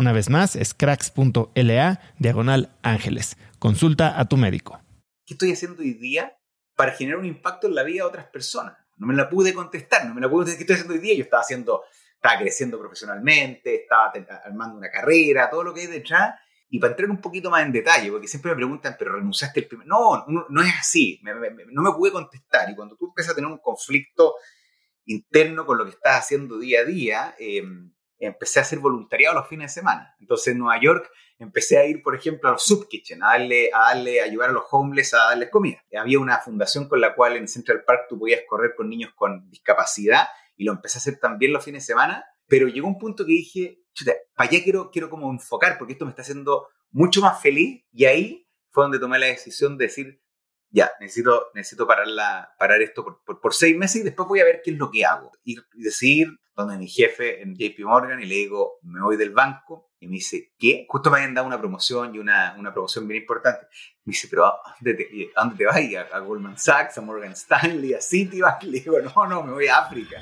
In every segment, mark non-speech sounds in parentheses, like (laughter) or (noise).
Una vez más, es cracks.la diagonal ángeles. Consulta a tu médico. ¿Qué estoy haciendo hoy día para generar un impacto en la vida de otras personas? No me la pude contestar, no me la pude contestar. ¿Qué estoy haciendo hoy día? Yo estaba haciendo, estaba creciendo profesionalmente, estaba armando una carrera, todo lo que hay detrás. Y para entrar un poquito más en detalle, porque siempre me preguntan, pero renunciaste el primer... No, no, es así, no me pude contestar. Y cuando tú empiezas a tener un conflicto interno con lo que estás haciendo día a día, eh, empecé a hacer voluntariado los fines de semana. Entonces en Nueva York empecé a ir, por ejemplo, a los soup kitchen, a darle, a darle, a ayudar a los homeless a darles comida. Había una fundación con la cual en Central Park tú podías correr con niños con discapacidad y lo empecé a hacer también los fines de semana, pero llegó un punto que dije, chuta, para allá quiero, quiero como enfocar porque esto me está haciendo mucho más feliz y ahí fue donde tomé la decisión de decir, ya, necesito, necesito parar, la, parar esto por, por, seis meses y después voy a ver qué es lo que hago. y decidir donde mi jefe en JP Morgan y le digo, me voy del banco. Y me dice, ¿qué? Justo me habían dado una promoción y una, una promoción bien importante. Me dice, ¿pero a dónde te, a dónde te vas? ¿A, ¿A, Goldman Sachs, a Morgan Stanley, a Citibank? (laughs) Le digo, no, no, me voy a África.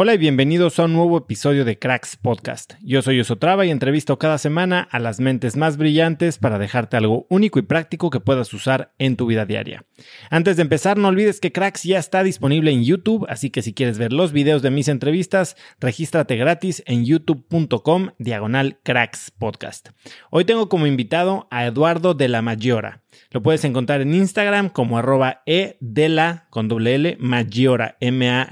Hola y bienvenidos a un nuevo episodio de Cracks Podcast. Yo soy Osotrava y entrevisto cada semana a las mentes más brillantes para dejarte algo único y práctico que puedas usar en tu vida diaria. Antes de empezar, no olvides que Cracks ya está disponible en YouTube, así que si quieres ver los videos de mis entrevistas, regístrate gratis en youtube.com diagonal Cracks Podcast. Hoy tengo como invitado a Eduardo de la Maggiora. Lo puedes encontrar en Instagram como arroba e de la con doble L Maggiora, M-A-G-G-I-O-R-A,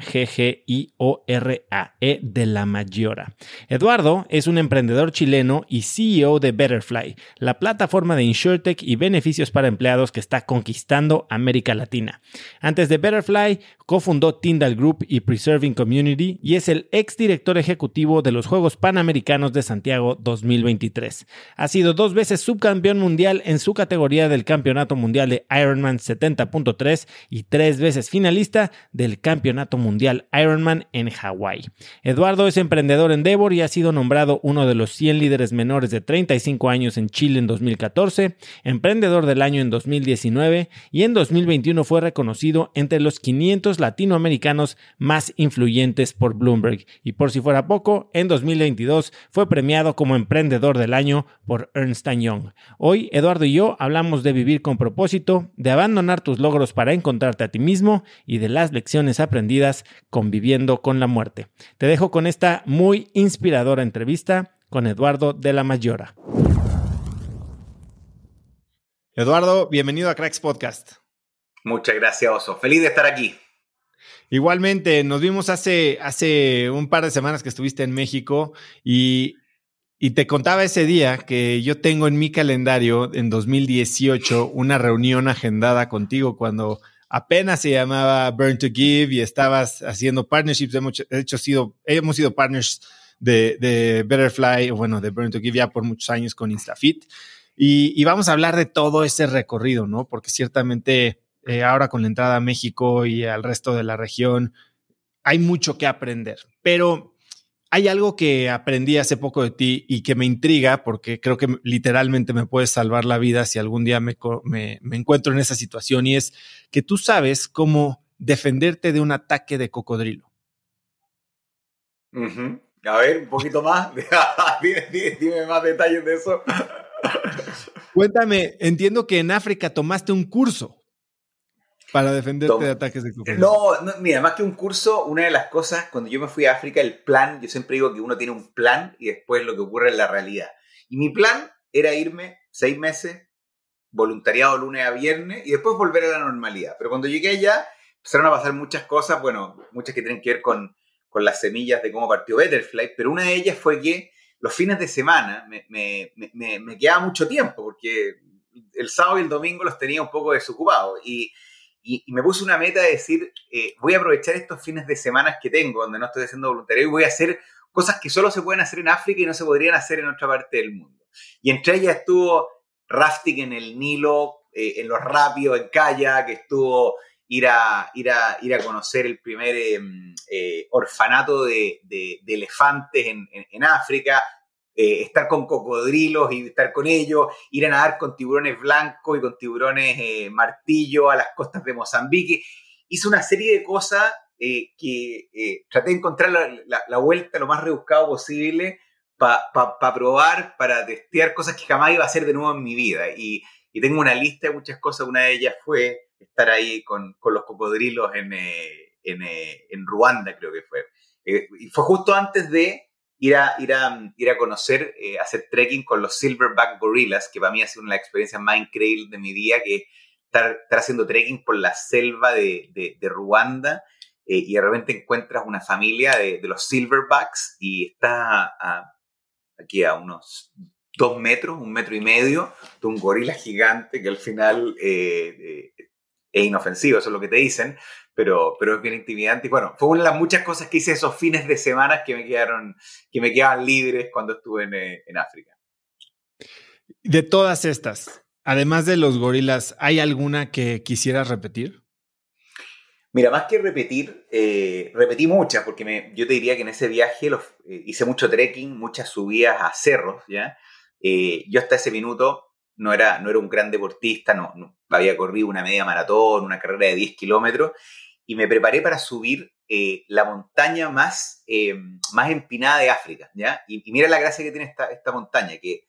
E de la Maggiora. Eduardo es un emprendedor chileno y CEO de Betterfly, la plataforma de InsurTech y beneficios para empleados que está conquistando América Latina. Antes de Betterfly, cofundó Tyndall Group y Preserving Community y es el ex director ejecutivo de los Juegos Panamericanos de Santiago 2023. Ha sido dos veces subcampeón mundial en su categoría del Campeonato Mundial de Ironman 70.3 y tres veces finalista del Campeonato Mundial Ironman en Hawái. Eduardo es emprendedor en Devor y ha sido nombrado uno de los 100 líderes menores de 35 años en Chile en 2014, emprendedor del año en 2019 y en 2021 fue reconocido entre los 500 latinoamericanos más influyentes por Bloomberg. Y por si fuera poco, en 2022 fue premiado como emprendedor del año por Ernst Young. Hoy Eduardo y yo hablamos de vivir con propósito, de abandonar tus logros para encontrarte a ti mismo y de las lecciones aprendidas conviviendo con la muerte. Te dejo con esta muy inspiradora entrevista con Eduardo de la Mayora. Eduardo, bienvenido a Cracks Podcast. Muchas gracias, Oso. Feliz de estar aquí. Igualmente, nos vimos hace, hace un par de semanas que estuviste en México y, y te contaba ese día que yo tengo en mi calendario en 2018 una reunión agendada contigo cuando apenas se llamaba Burn to Give y estabas haciendo partnerships. Hemos hecho, sido, hemos sido partners de, de Betterfly, bueno, de Burn to Give ya por muchos años con InstaFit. Y, vamos a hablar de todo ese recorrido, ¿no? Porque ciertamente eh, ahora con la entrada a México y al resto de la región hay mucho que aprender. Pero hay algo que aprendí hace poco de ti y que me intriga porque creo que literalmente me puede salvar la vida si algún día me, encuentro en esa situación y es que tú sabes cómo defenderte de un ataque de cocodrilo. A ver, un poquito más. (laughs) dime, más detalles de eso. Cuéntame, entiendo que en África tomaste un curso para defenderte de ataques de cocodrilo. No, mira, más que un curso, una de las cosas, cuando yo me fui a África, el plan, yo siempre digo que uno tiene un plan y después lo que ocurre en la realidad. Y mi plan era irme seis meses, voluntariado lunes a viernes y después volver a la normalidad. Pero cuando llegué allá, empezaron a pasar muchas cosas, bueno, muchas que tienen que ver con, con las semillas de cómo partió Betterfly, pero una de ellas fue que los fines de semana me, me, me, me, quedaba mucho tiempo porque el sábado y el domingo los tenía un poco desocupados y, y, me puse una meta de decir, eh, voy a aprovechar estos fines de semana que tengo donde no estoy haciendo voluntario y voy a hacer cosas que solo se pueden hacer en África y no se podrían hacer en otra parte del mundo. Y entre ellas estuvo rafting en el Nilo, eh, en los rápidos, en kayak, estuvo ir a, ir a, ir a conocer el primer em, eh, orfanato de, de, elefantes en, en, África, eh, estar con cocodrilos y estar con ellos, ir a nadar con tiburones blancos y con tiburones eh, martillo a las costas de Mozambique. Hice una serie de cosas que traté de encontrar la, vuelta lo más rebuscado posible para probar, para testear cosas que jamás iba a hacer de nuevo en mi vida. Y, y tengo una lista de muchas cosas. Una de ellas fue estar ahí con, con los cocodrilos en, eh, en, eh, en, Ruanda, creo que fue. Eh, y fue justo antes de ir a, ir a, ir a conocer, hacer trekking con los Silverback Gorillas, que para mí ha sido una de las experiencias más increíbles de mi vida, que estar, estar haciendo trekking por la selva de, de, de Ruanda y de repente encuentras una familia de, de los Silverbacks y está aquí a unos dos metros, un metro y medio, de un gorila gigante que al final eh, es inofensivo, eso es lo que te dicen, pero, pero es bien intimidante. Y bueno, fue una de las muchas cosas que hice esos fines de semana que me quedaron, que me quedaban libres cuando estuve en, eh, en África. De todas estas, además de los gorilas, ¿hay alguna que quisieras repetir? Mira, más que repetir, eh, repetí muchas, porque me, yo te diría que en ese viaje los, eh, hice mucho trekking, muchas subidas a cerros, ¿ya? yo hasta ese minuto no era, no era un gran deportista, no, había corrido una media maratón, una carrera de 10 kilómetros, y me preparé para subir eh, la montaña más, eh, más empinada de África, ¿ya? Y, mira la gracia que tiene esta, esta montaña, que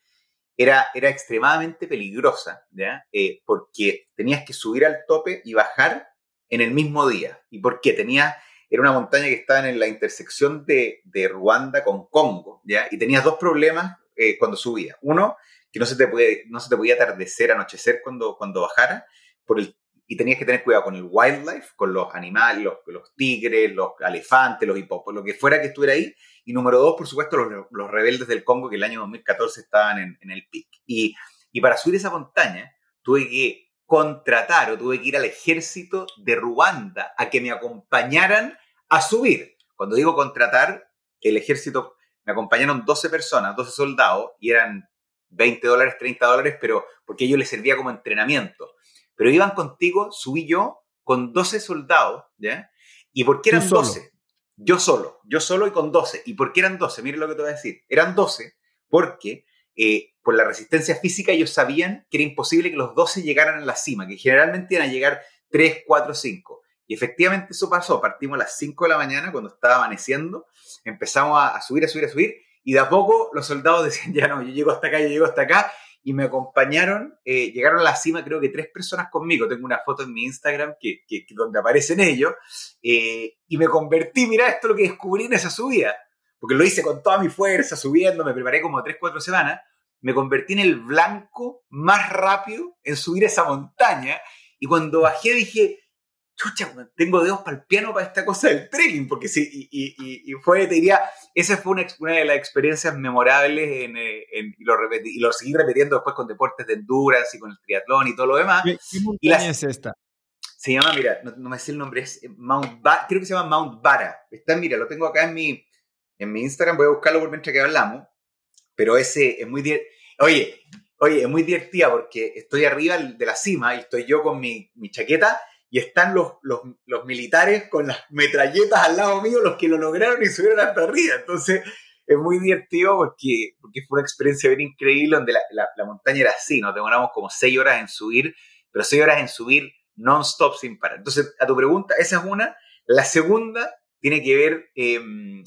era, era extremadamente peligrosa, ¿ya? Eh, porque tenías que subir al tope y bajar en el mismo día. ¿Y por qué? Tenía, era una montaña que estaba en la intersección de, Ruanda con Congo, ¿ya? Y tenías dos problemas cuando subías. Uno, que no se te, puede, no se te podía atardecer, anochecer cuando, cuando bajara, por el, y tenías que tener cuidado con el wildlife, con los animales, los, los tigres, los elefantes, los hipopos, lo que fuera que estuviera ahí. Y número dos, por supuesto, los, los rebeldes del Congo que el año 2014 estaban en, en el pic. Y, y para subir esa montaña tuve que contratar o tuve que ir al ejército de Ruanda a que me acompañaran a subir. Cuando digo contratar, el ejército, me acompañaron 12 personas, 12 soldados, y eran 20 dólares, 30 dólares, pero porque ellos les servía como entrenamiento. Pero iban contigo, subí yo con 12 soldados, ¿ya? ¿Y por qué eran 12? Yo solo, yo solo y con 12. ¿Y por qué eran 12? Mire lo que te voy a decir. Eran 12 porque eh, por la resistencia física ellos sabían que era imposible que los 12 llegaran a la cima, que generalmente iban a llegar 3, 4, 5. Y efectivamente eso pasó. Partimos a las 5 de la mañana cuando estaba amaneciendo, empezamos a subir, a subir, a subir, y de a poco los soldados (laughs) decían, ya no, yo llego hasta acá, yo llego hasta acá. Y me acompañaron, eh, llegaron a la cima creo que tres personas conmigo, tengo una foto en mi Instagram que, que, donde aparecen ellos, eh, y me convertí, mira esto es lo que descubrí en esa subida, porque lo hice con toda mi fuerza, subiendo, me preparé como tres, cuatro semanas, me convertí en el blanco más rápido en subir esa montaña, y cuando bajé dije, chucha, tengo dedos para el piano para esta cosa del trekking, porque sí, y, y, fue, te diría, esa fue una, una de las experiencias memorables en, eh, en, y, lo y, lo seguí repitiendo después con deportes de endurance y con el triatlón y todo lo demás. ¿Qué, montaña es esta? Se llama, mira, no, me sé el nombre, es Mount ba creo que se llama Mount Vara. Está, mira, lo tengo acá en mi, en mi Instagram, voy a buscarlo por mientras que hablamos, pero ese es muy... Oye, oye, es muy divertida porque estoy arriba de la cima y estoy yo con mi, mi chaqueta y están los, los, militares con las metralletas al lado mío, los que lo lograron y subieron hasta arriba. Entonces, es muy divertido porque, porque fue una experiencia bien increíble donde la, la, montaña era así, nos demoramos como seis horas en subir, pero seis horas en subir non-stop sin parar. Entonces, a tu pregunta, esa es una. La segunda tiene que ver, em,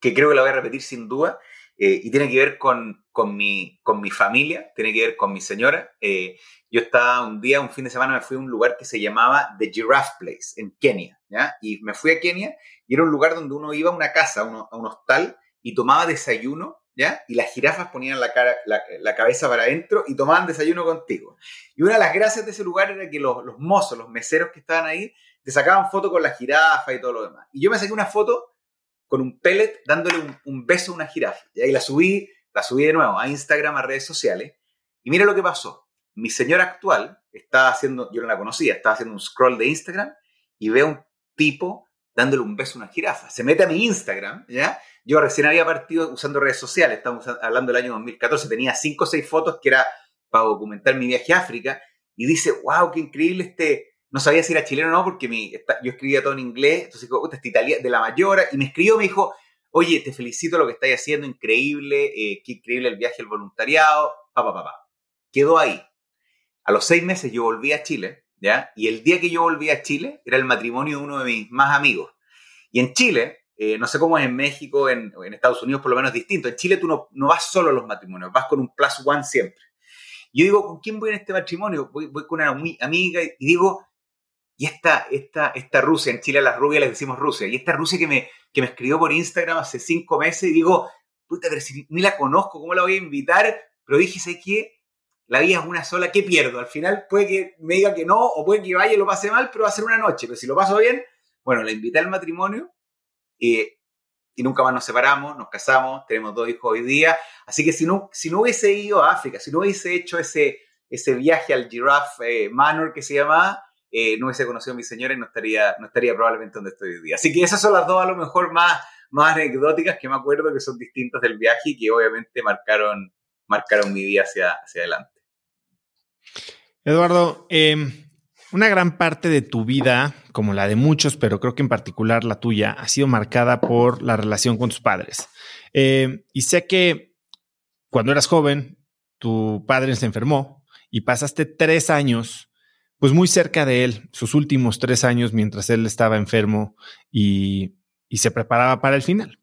que creo que la voy a repetir sin duda, eh, y tiene que ver con, con, mi, con mi familia, tiene que ver con mi señora. Eh, yo estaba un día, un fin de semana, me fui a un lugar que se llamaba The Giraffe Place, en Kenia, ¿ya? Y me fui a Kenia y era un lugar donde uno iba a una casa, a un hostal, y tomaba desayuno, ¿ya? Y las jirafas ponían la, cara, la, cabeza para adentro y tomaban desayuno contigo. Y una de las gracias de ese lugar era que los, los mozos, los meseros que estaban ahí, te sacaban foto con la jirafa y todo lo demás. Y yo me saqué una foto con un pellet dándole un, beso a una jirafa. Y ahí la subí, la subí de nuevo a Instagram, a redes sociales. Y mira lo que pasó. Mi señora actual estaba haciendo, yo no la conocía, estaba haciendo un scroll de Instagram y ve a un tipo dándole un beso a una jirafa. Se mete a mi Instagram, ¿ya? Yo recién había partido usando redes sociales, estamos hablando del año 2014, tenía 5 o 6 fotos que era para documentar mi viaje a África y dice, wow, qué increíble este, no sabía si era chileno o no, porque mi, yo escribía todo en inglés, entonces dijo, esta italiana, de la mayora, y me escribió, me dijo, oye, te felicito lo que estáis haciendo, increíble, eh, qué increíble el viaje al voluntariado, papá, papá. Quedó ahí. A los seis meses yo volví a Chile, ¿ya? Y el día que yo volví a Chile era el matrimonio de uno de mis más amigos. Y en Chile, eh, no sé cómo es en México, en, en, Estados Unidos por lo menos es distinto. En Chile tú no, no vas solo a los matrimonios, vas con un plus one siempre. Yo digo, ¿con quién voy en este matrimonio? Voy, voy con una amiga y digo, y esta, esta, esta Rusia, en Chile a las rubias les decimos Rusia, y esta Rusia que me, que me escribió por Instagram hace cinco meses y digo, puta, ni la conozco, ¿cómo la voy a invitar? Pero dije, sé que la vida es una sola, ¿qué pierdo? Al final puede que me diga que no, o puede que vaya y lo pase mal, pero va a ser una noche. Pero si lo paso bien, bueno, la invité al matrimonio y nunca más nos separamos, nos casamos, tenemos dos hijos hoy día. Así que si no, si no hubiese ido a África, si no hubiese hecho ese, ese viaje al Giraffe eh, Manor que se llamaba, eh, no hubiese conocido a mi señora y no estaría, no estaría probablemente donde estoy hoy día. Así que esas son las dos a lo mejor más, más anecdóticas que me acuerdo que son distintas del viaje y que obviamente marcaron, marcaron mi vida hacia, hacia adelante. Eduardo, em, una gran parte de tu vida, como la de muchos, pero creo que en particular la tuya, ha sido marcada por la relación con tus padres. Em, y sé que cuando eras joven, tu padre se enfermó y pasaste tres años pues muy cerca de él, sus últimos tres años mientras él estaba enfermo y, se preparaba para el final.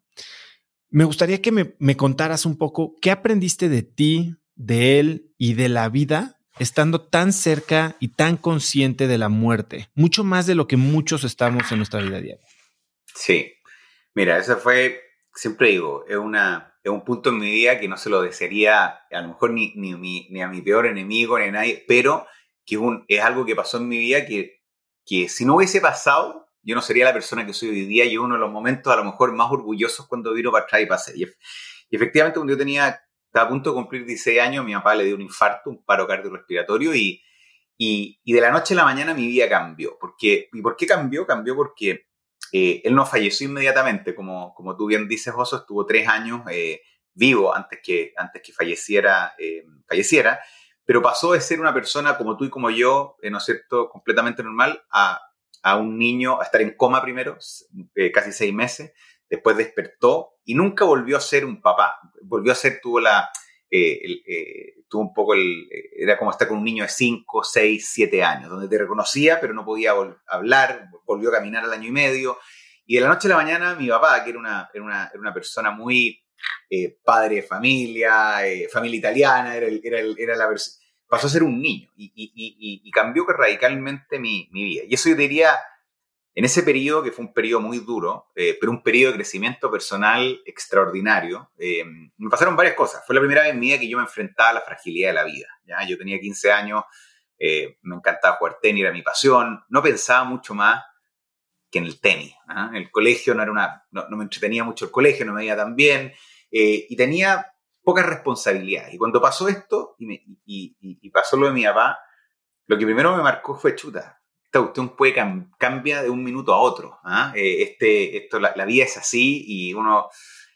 Me gustaría que me, contaras un poco qué aprendiste de ti, de él y de la vida estando tan cerca y tan consciente de la muerte, mucho más de lo que muchos estamos en nuestra vida diaria. Sí, mira, eso fue, siempre digo, es, una, es un punto en mi vida que no se lo desearía a lo mejor ni, ni, ni a mi peor enemigo ni a nadie, pero que es, un, es algo que pasó en mi vida que, que si no hubiese pasado, yo no sería la persona que soy hoy día y uno de los momentos a lo mejor más orgullosos cuando vino para atrás y pasé. Y, efectivamente, cuando yo tenía, estaba a punto de cumplir 16 años, mi papá le dio un infarto, un paro cardiorrespiratorio y, y, y de la noche a la mañana mi vida cambió. Porque, ¿Y por qué cambió? Cambió porque eh, él no falleció inmediatamente, como, como tú bien dices, Oso, estuvo tres años eh, vivo antes que, antes que falleciera, eh, falleciera pero pasó de ser una persona como tú y como yo, eh, ¿no es cierto?, completamente normal, a, a un niño, a estar en coma primero, eh, casi seis meses, después despertó y nunca volvió a ser un papá, volvió a ser, tuvo la, eh, tuvo un poco el, era como estar con un niño de cinco, seis, siete años, donde te reconocía, pero no podía hablar, volvió a caminar al año y medio, y de la noche a la mañana mi papá, que era una, era una, era una persona muy eh, padre de familia, eh, familia italiana, era, era, era la pasó a ser un niño y, y, y, cambió radicalmente mi, vida. Y eso yo diría, en ese periodo, que fue un periodo muy duro, eh, pero un periodo de crecimiento personal extraordinario, me pasaron varias cosas. Fue la primera vez en mi vida que yo me enfrentaba a la fragilidad de la vida. ¿ya? Yo tenía 15 años, me encantaba jugar tenis, era mi pasión, no pensaba mucho más que en el tenis. ¿ah? El colegio no era una, no, me entretenía mucho el colegio, no me veía tan bien, eh, y tenía pocas responsabilidades. Y cuando pasó esto, y, pasó lo de mi papá, lo que primero me marcó fue chuta. Esta cuestión puede cambia de un minuto a otro. ¿ah? Eh, este, esto, la, vida es así y uno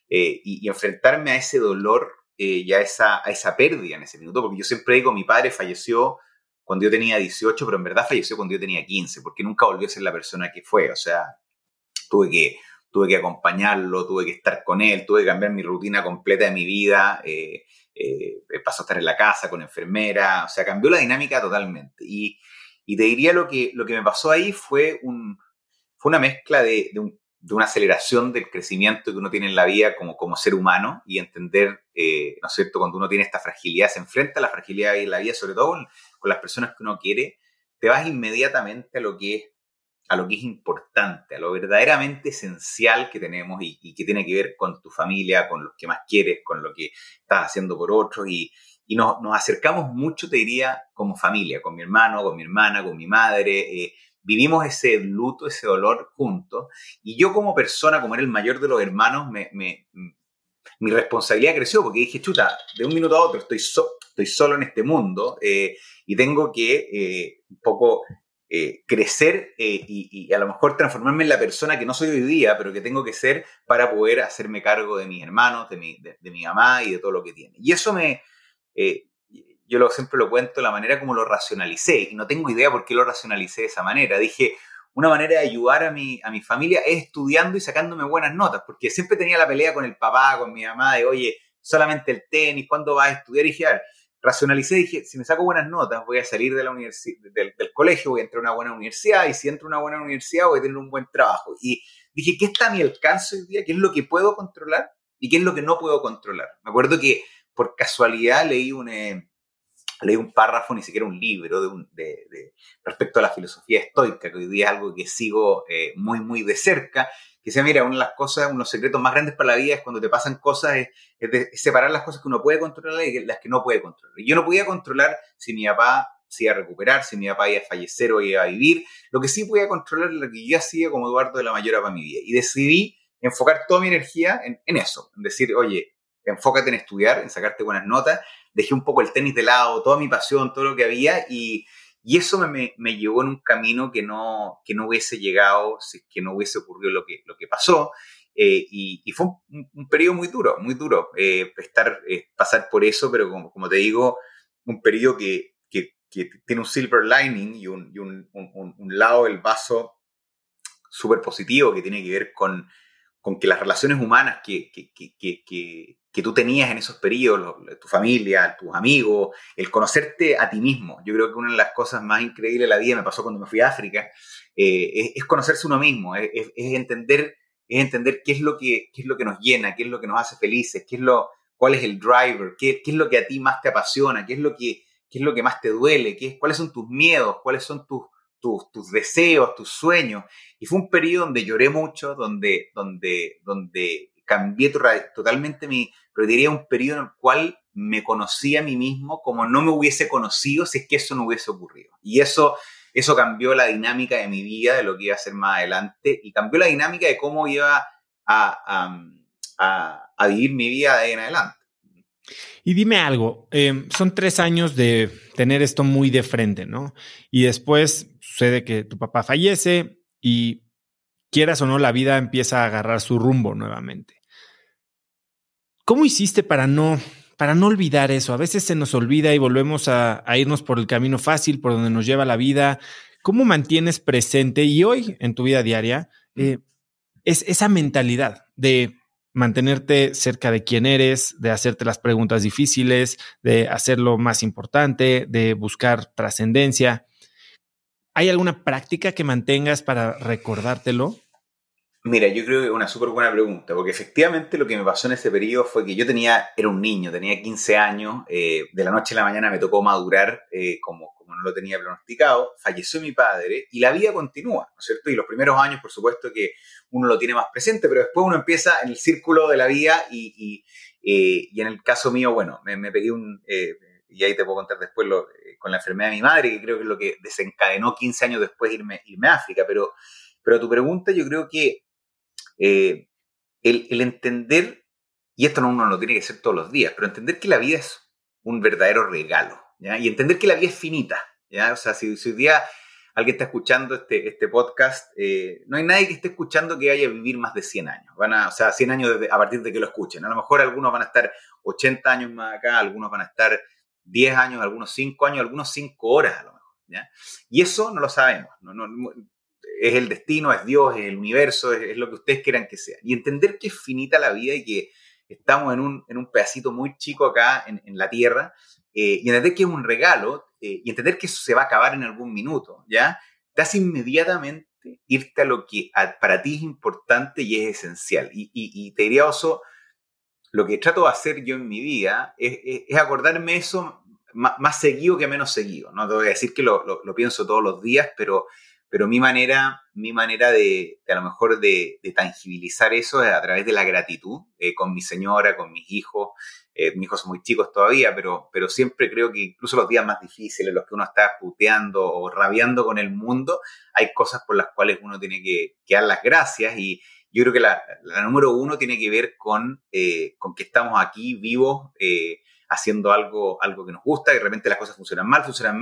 eh, y, enfrentarme a ese dolor y a esa, a esa pérdida en ese minuto, porque yo siempre digo, mi padre falleció cuando yo tenía 18, pero en verdad falleció cuando yo tenía 15, porque nunca volvió a ser la persona que fue. O sea, tuve que, tuve que acompañarlo, tuve que estar con él, tuve que cambiar mi rutina completa de mi vida. Eh, eh, pasó a estar en la casa con enfermera, o sea, cambió la dinámica totalmente. Y, y te diría lo que, lo que me pasó ahí fue, un, fue una mezcla de, de, un, de, una aceleración del crecimiento que uno tiene en la vida como, como ser humano y entender, eh, ¿no es cierto?, cuando uno tiene esta fragilidad, se enfrenta a la fragilidad en la vida, sobre todo con las personas que uno quiere, te vas inmediatamente a lo que es, a lo que es importante, a lo verdaderamente esencial que tenemos y, que tiene que ver con tu familia, con los que más quieres, con lo que estás haciendo por otros y, y nos, nos, acercamos mucho, te diría, como familia, con mi hermano, con mi hermana, con mi madre. Eh, vivimos ese luto, ese dolor juntos. Y yo como persona, como era el mayor de los hermanos, me, me, mi responsabilidad creció porque dije, chuta, de un minuto a otro estoy, estoy solo en este mundo. Eh, y tengo que eh, un poco eh, crecer eh, y, a lo mejor transformarme en la persona que no soy hoy día, pero que tengo que ser para poder hacerme cargo de mis hermanos, de mi, de, mi mamá y de todo lo que tiene. Y eso me, yo lo, siempre lo cuento, la manera como lo racionalicé, y no tengo idea por qué lo racionalicé de esa manera. Dije, una manera de ayudar a mi, a mi familia es estudiando y sacándome buenas notas, porque siempre tenía la pelea con el papá, con mi mamá, de, oye, solamente el tenis, ¿cuándo vas a estudiar? Y dije, racionalicé, dije, si me saco buenas notas, voy a salir de la del, del, colegio, voy a entrar a una buena universidad, y si entro a una buena universidad, voy a tener un buen trabajo. Y dije, ¿qué está a mi alcance hoy día? ¿Qué es lo que puedo controlar? ¿Y qué es lo que no puedo controlar? Me acuerdo que por casualidad leí un, eh, leí un párrafo, ni siquiera un libro, de, de, respecto a la filosofía estoica, que hoy día es algo que sigo eh, muy, muy de cerca, sea, mira, una de las cosas, unos secretos más grandes para la vida es cuando te pasan cosas, es, separar las cosas que uno puede controlar y las que no puede controlar. Yo no podía controlar si mi papá se iba a recuperar, si mi papá iba a fallecer o iba a vivir. Lo que sí podía controlar lo que yo hacía como Eduardo de la Mayora para mi vida. Y decidí enfocar toda mi energía en, en eso, en decir, oye, enfócate en estudiar, en sacarte buenas notas. Dejé un poco el tenis de lado, toda mi pasión, todo lo que había y y eso me, me, llevó en un camino que no, que no hubiese llegado, que no hubiese ocurrido lo que, lo que pasó. Eh, y, fue un, un, periodo muy duro, muy duro eh, estar, eh, pasar por eso, pero como, como te digo, un periodo que, que, tiene un silver lining y un, un, lado del vaso súper positivo que tiene que ver con, con que las relaciones humanas que, que, que tú tenías en esos periodos, tu familia, tus amigos, el conocerte a ti mismo. Yo creo que una de las cosas más increíbles de la vida me pasó cuando me fui a África, eh, es, conocerse uno mismo, es, entender, es entender qué es, lo que, qué es lo que nos llena, qué es lo que nos hace felices, qué es lo, cuál es el driver, qué, qué es lo que a ti más te apasiona, qué es lo que, qué es lo que más te duele, qué, cuáles son tus miedos, cuáles son tus, tus, tus, deseos, tus sueños. Y fue un periodo donde lloré mucho, donde, donde, donde cambié totalmente mi, pero diría un periodo en el cual me conocí a mí mismo como no me hubiese conocido si es que eso no hubiese ocurrido. Y eso, eso cambió la dinámica de mi vida, de lo que iba a hacer más adelante, y cambió la dinámica de cómo iba a, vivir mi vida de ahí en adelante. Y dime algo, em, son tres años de tener esto muy de frente, ¿no? Y después sucede que tu papá fallece y quieras o no, la vida empieza a agarrar su rumbo nuevamente. ¿Cómo hiciste para no, para no olvidar eso? A veces se nos olvida y volvemos a, irnos por el camino fácil, por donde nos lleva la vida. ¿Cómo mantienes presente y hoy en tu vida diaria eh, es esa mentalidad de mantenerte cerca de quién eres, de hacerte las preguntas difíciles, de hacer lo más importante, de buscar trascendencia? ¿Hay alguna práctica que mantengas para recordártelo? Mira, yo creo que es una súper buena pregunta, porque efectivamente lo que me pasó en ese periodo fue que yo tenía, era un niño, tenía 15 años, eh, de la noche a la mañana me tocó madurar eh, como, como no lo tenía pronosticado, falleció mi padre y la vida continúa, ¿no es cierto? Y los primeros años, por supuesto, que uno lo tiene más presente, pero después uno empieza en el círculo de la vida y, y, en el caso mío, bueno, me, pegué un, y ahí te puedo contar después con la enfermedad de mi madre, que creo que es lo que desencadenó 15 años después irme, irme a África, pero, pero tu pregunta yo creo que eh, el, entender, y esto no uno lo tiene que hacer todos los días, pero entender que la vida es un verdadero regalo, ¿ya? Y entender que la vida es finita, ¿ya? O sea, si, hoy día alguien está escuchando este, este podcast, eh, no hay nadie que esté escuchando que vaya a vivir más de 100 años. Van a, o sea, 100 años a partir de que lo escuchen. A lo mejor algunos van a estar 80 años más acá, algunos van a estar 10 años, algunos 5 años, algunos 5 horas a lo mejor. ¿ya? Y eso no lo sabemos. Es el destino, es Dios, es el universo, es, lo que ustedes quieran que sea. Y entender que es finita la vida y que estamos en un, en un pedacito muy chico acá en, en la Tierra, eh, y entender que es un regalo, eh, y entender que eso se va a acabar en algún minuto, ¿ya? Te hace inmediatamente irte a lo que para ti es importante y es esencial. Y, te diría, Oso, lo que trato de hacer yo en mi vida es, acordarme eso más, seguido que menos seguido. No te voy a decir que lo, lo pienso todos los días, pero pero mi manera, mi manera de, a lo mejor de, tangibilizar eso es a través de la gratitud eh, con mi señora, con mis hijos. Eh, mis hijos son muy chicos todavía, pero, pero siempre creo que incluso los días más difíciles, los que uno está puteando o rabiando con el mundo, hay cosas por las cuales uno tiene que, dar las gracias y yo creo que la, número uno tiene que ver con, eh, con que estamos aquí vivos haciendo algo, algo que nos gusta y de repente las cosas funcionan mal, funcionan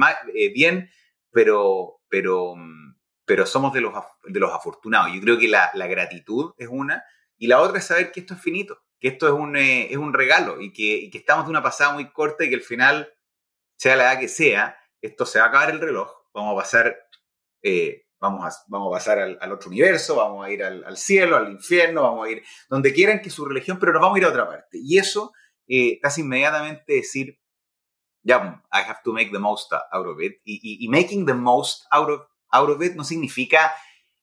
bien, pero, pero, mm, pero somos de los, de los afortunados. Yo creo que la, gratitud es una, y la otra es saber que esto es finito, que esto es un, eh, es un regalo y que, que, estamos de una pasada muy corta y que al final, sea la edad que sea, esto se va a acabar el reloj, vamos a pasar, eh, vamos, a, vamos a pasar al, otro universo, vamos a ir al, cielo, al infierno, vamos a ir donde quieran que su religión, pero nos vamos a ir a otra parte. Y eso eh, casi inmediatamente decir, ya, I have to make the most out of it. y, y making the most out of out of no significa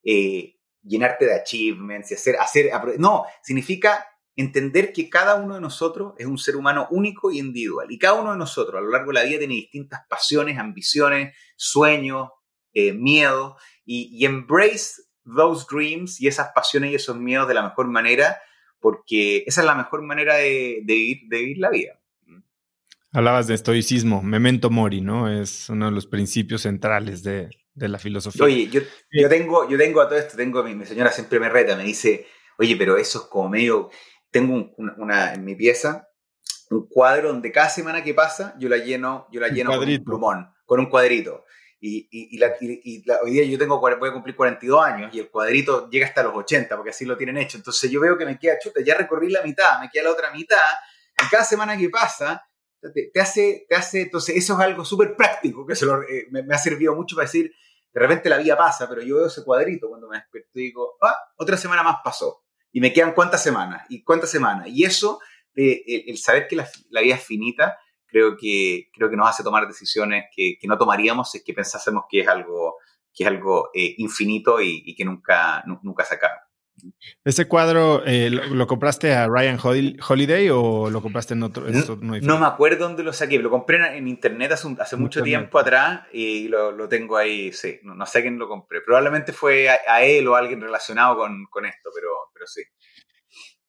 eh, llenarte de achievements y hacer, hacer, no, significa entender que cada uno de nosotros es un ser humano único y individual. Y cada uno de nosotros a lo largo de la vida tiene distintas pasiones, ambiciones, sueños, eh, miedos, y, embrace those dreams y esas pasiones y esos miedos de la mejor manera, porque esa es la mejor manera de, vivir, de vivir la vida. Hablabas de estoicismo, memento mori, ¿no? Es uno de los principios centrales de, de la filosofía. Oye, yo, yo, tengo, yo tengo a todo esto, tengo mi, mi, señora siempre me reta, me dice, oye, pero eso es como medio, tengo una, en mi pieza un cuadro donde cada semana que pasa yo la lleno, yo la lleno con un plumón, con un cuadrito. Y, y, y, la, y hoy día yo tengo, voy a cumplir 42 años y el cuadrito llega hasta los 80 porque así lo tienen hecho. Entonces yo veo que me queda chuta, ya recorrí la mitad, me queda la otra mitad y cada semana que pasa te, hace, te hace, entonces eso es algo súper práctico que se eh, me, me, ha servido mucho para decir, de repente la vida pasa, pero yo veo ese cuadrito cuando me despierto y digo, ah, otra semana más pasó. Y me quedan cuántas semanas y cuántas semanas. Y eso, el, saber que la, vida es finita, creo que, creo que nos hace tomar decisiones que, que no tomaríamos si es que pensásemos que es algo, que es algo eh, infinito y, que nunca, nunca acaba. ¿Ese cuadro eh, lo, compraste a Ryan Holiday o lo compraste en otro? No, me acuerdo dónde lo saqué. Lo compré en internet hace, mucho tiempo atrás y lo, tengo ahí. Sí, no, sé quién lo compré. Probablemente fue a, él o alguien relacionado con, esto, pero, pero sí.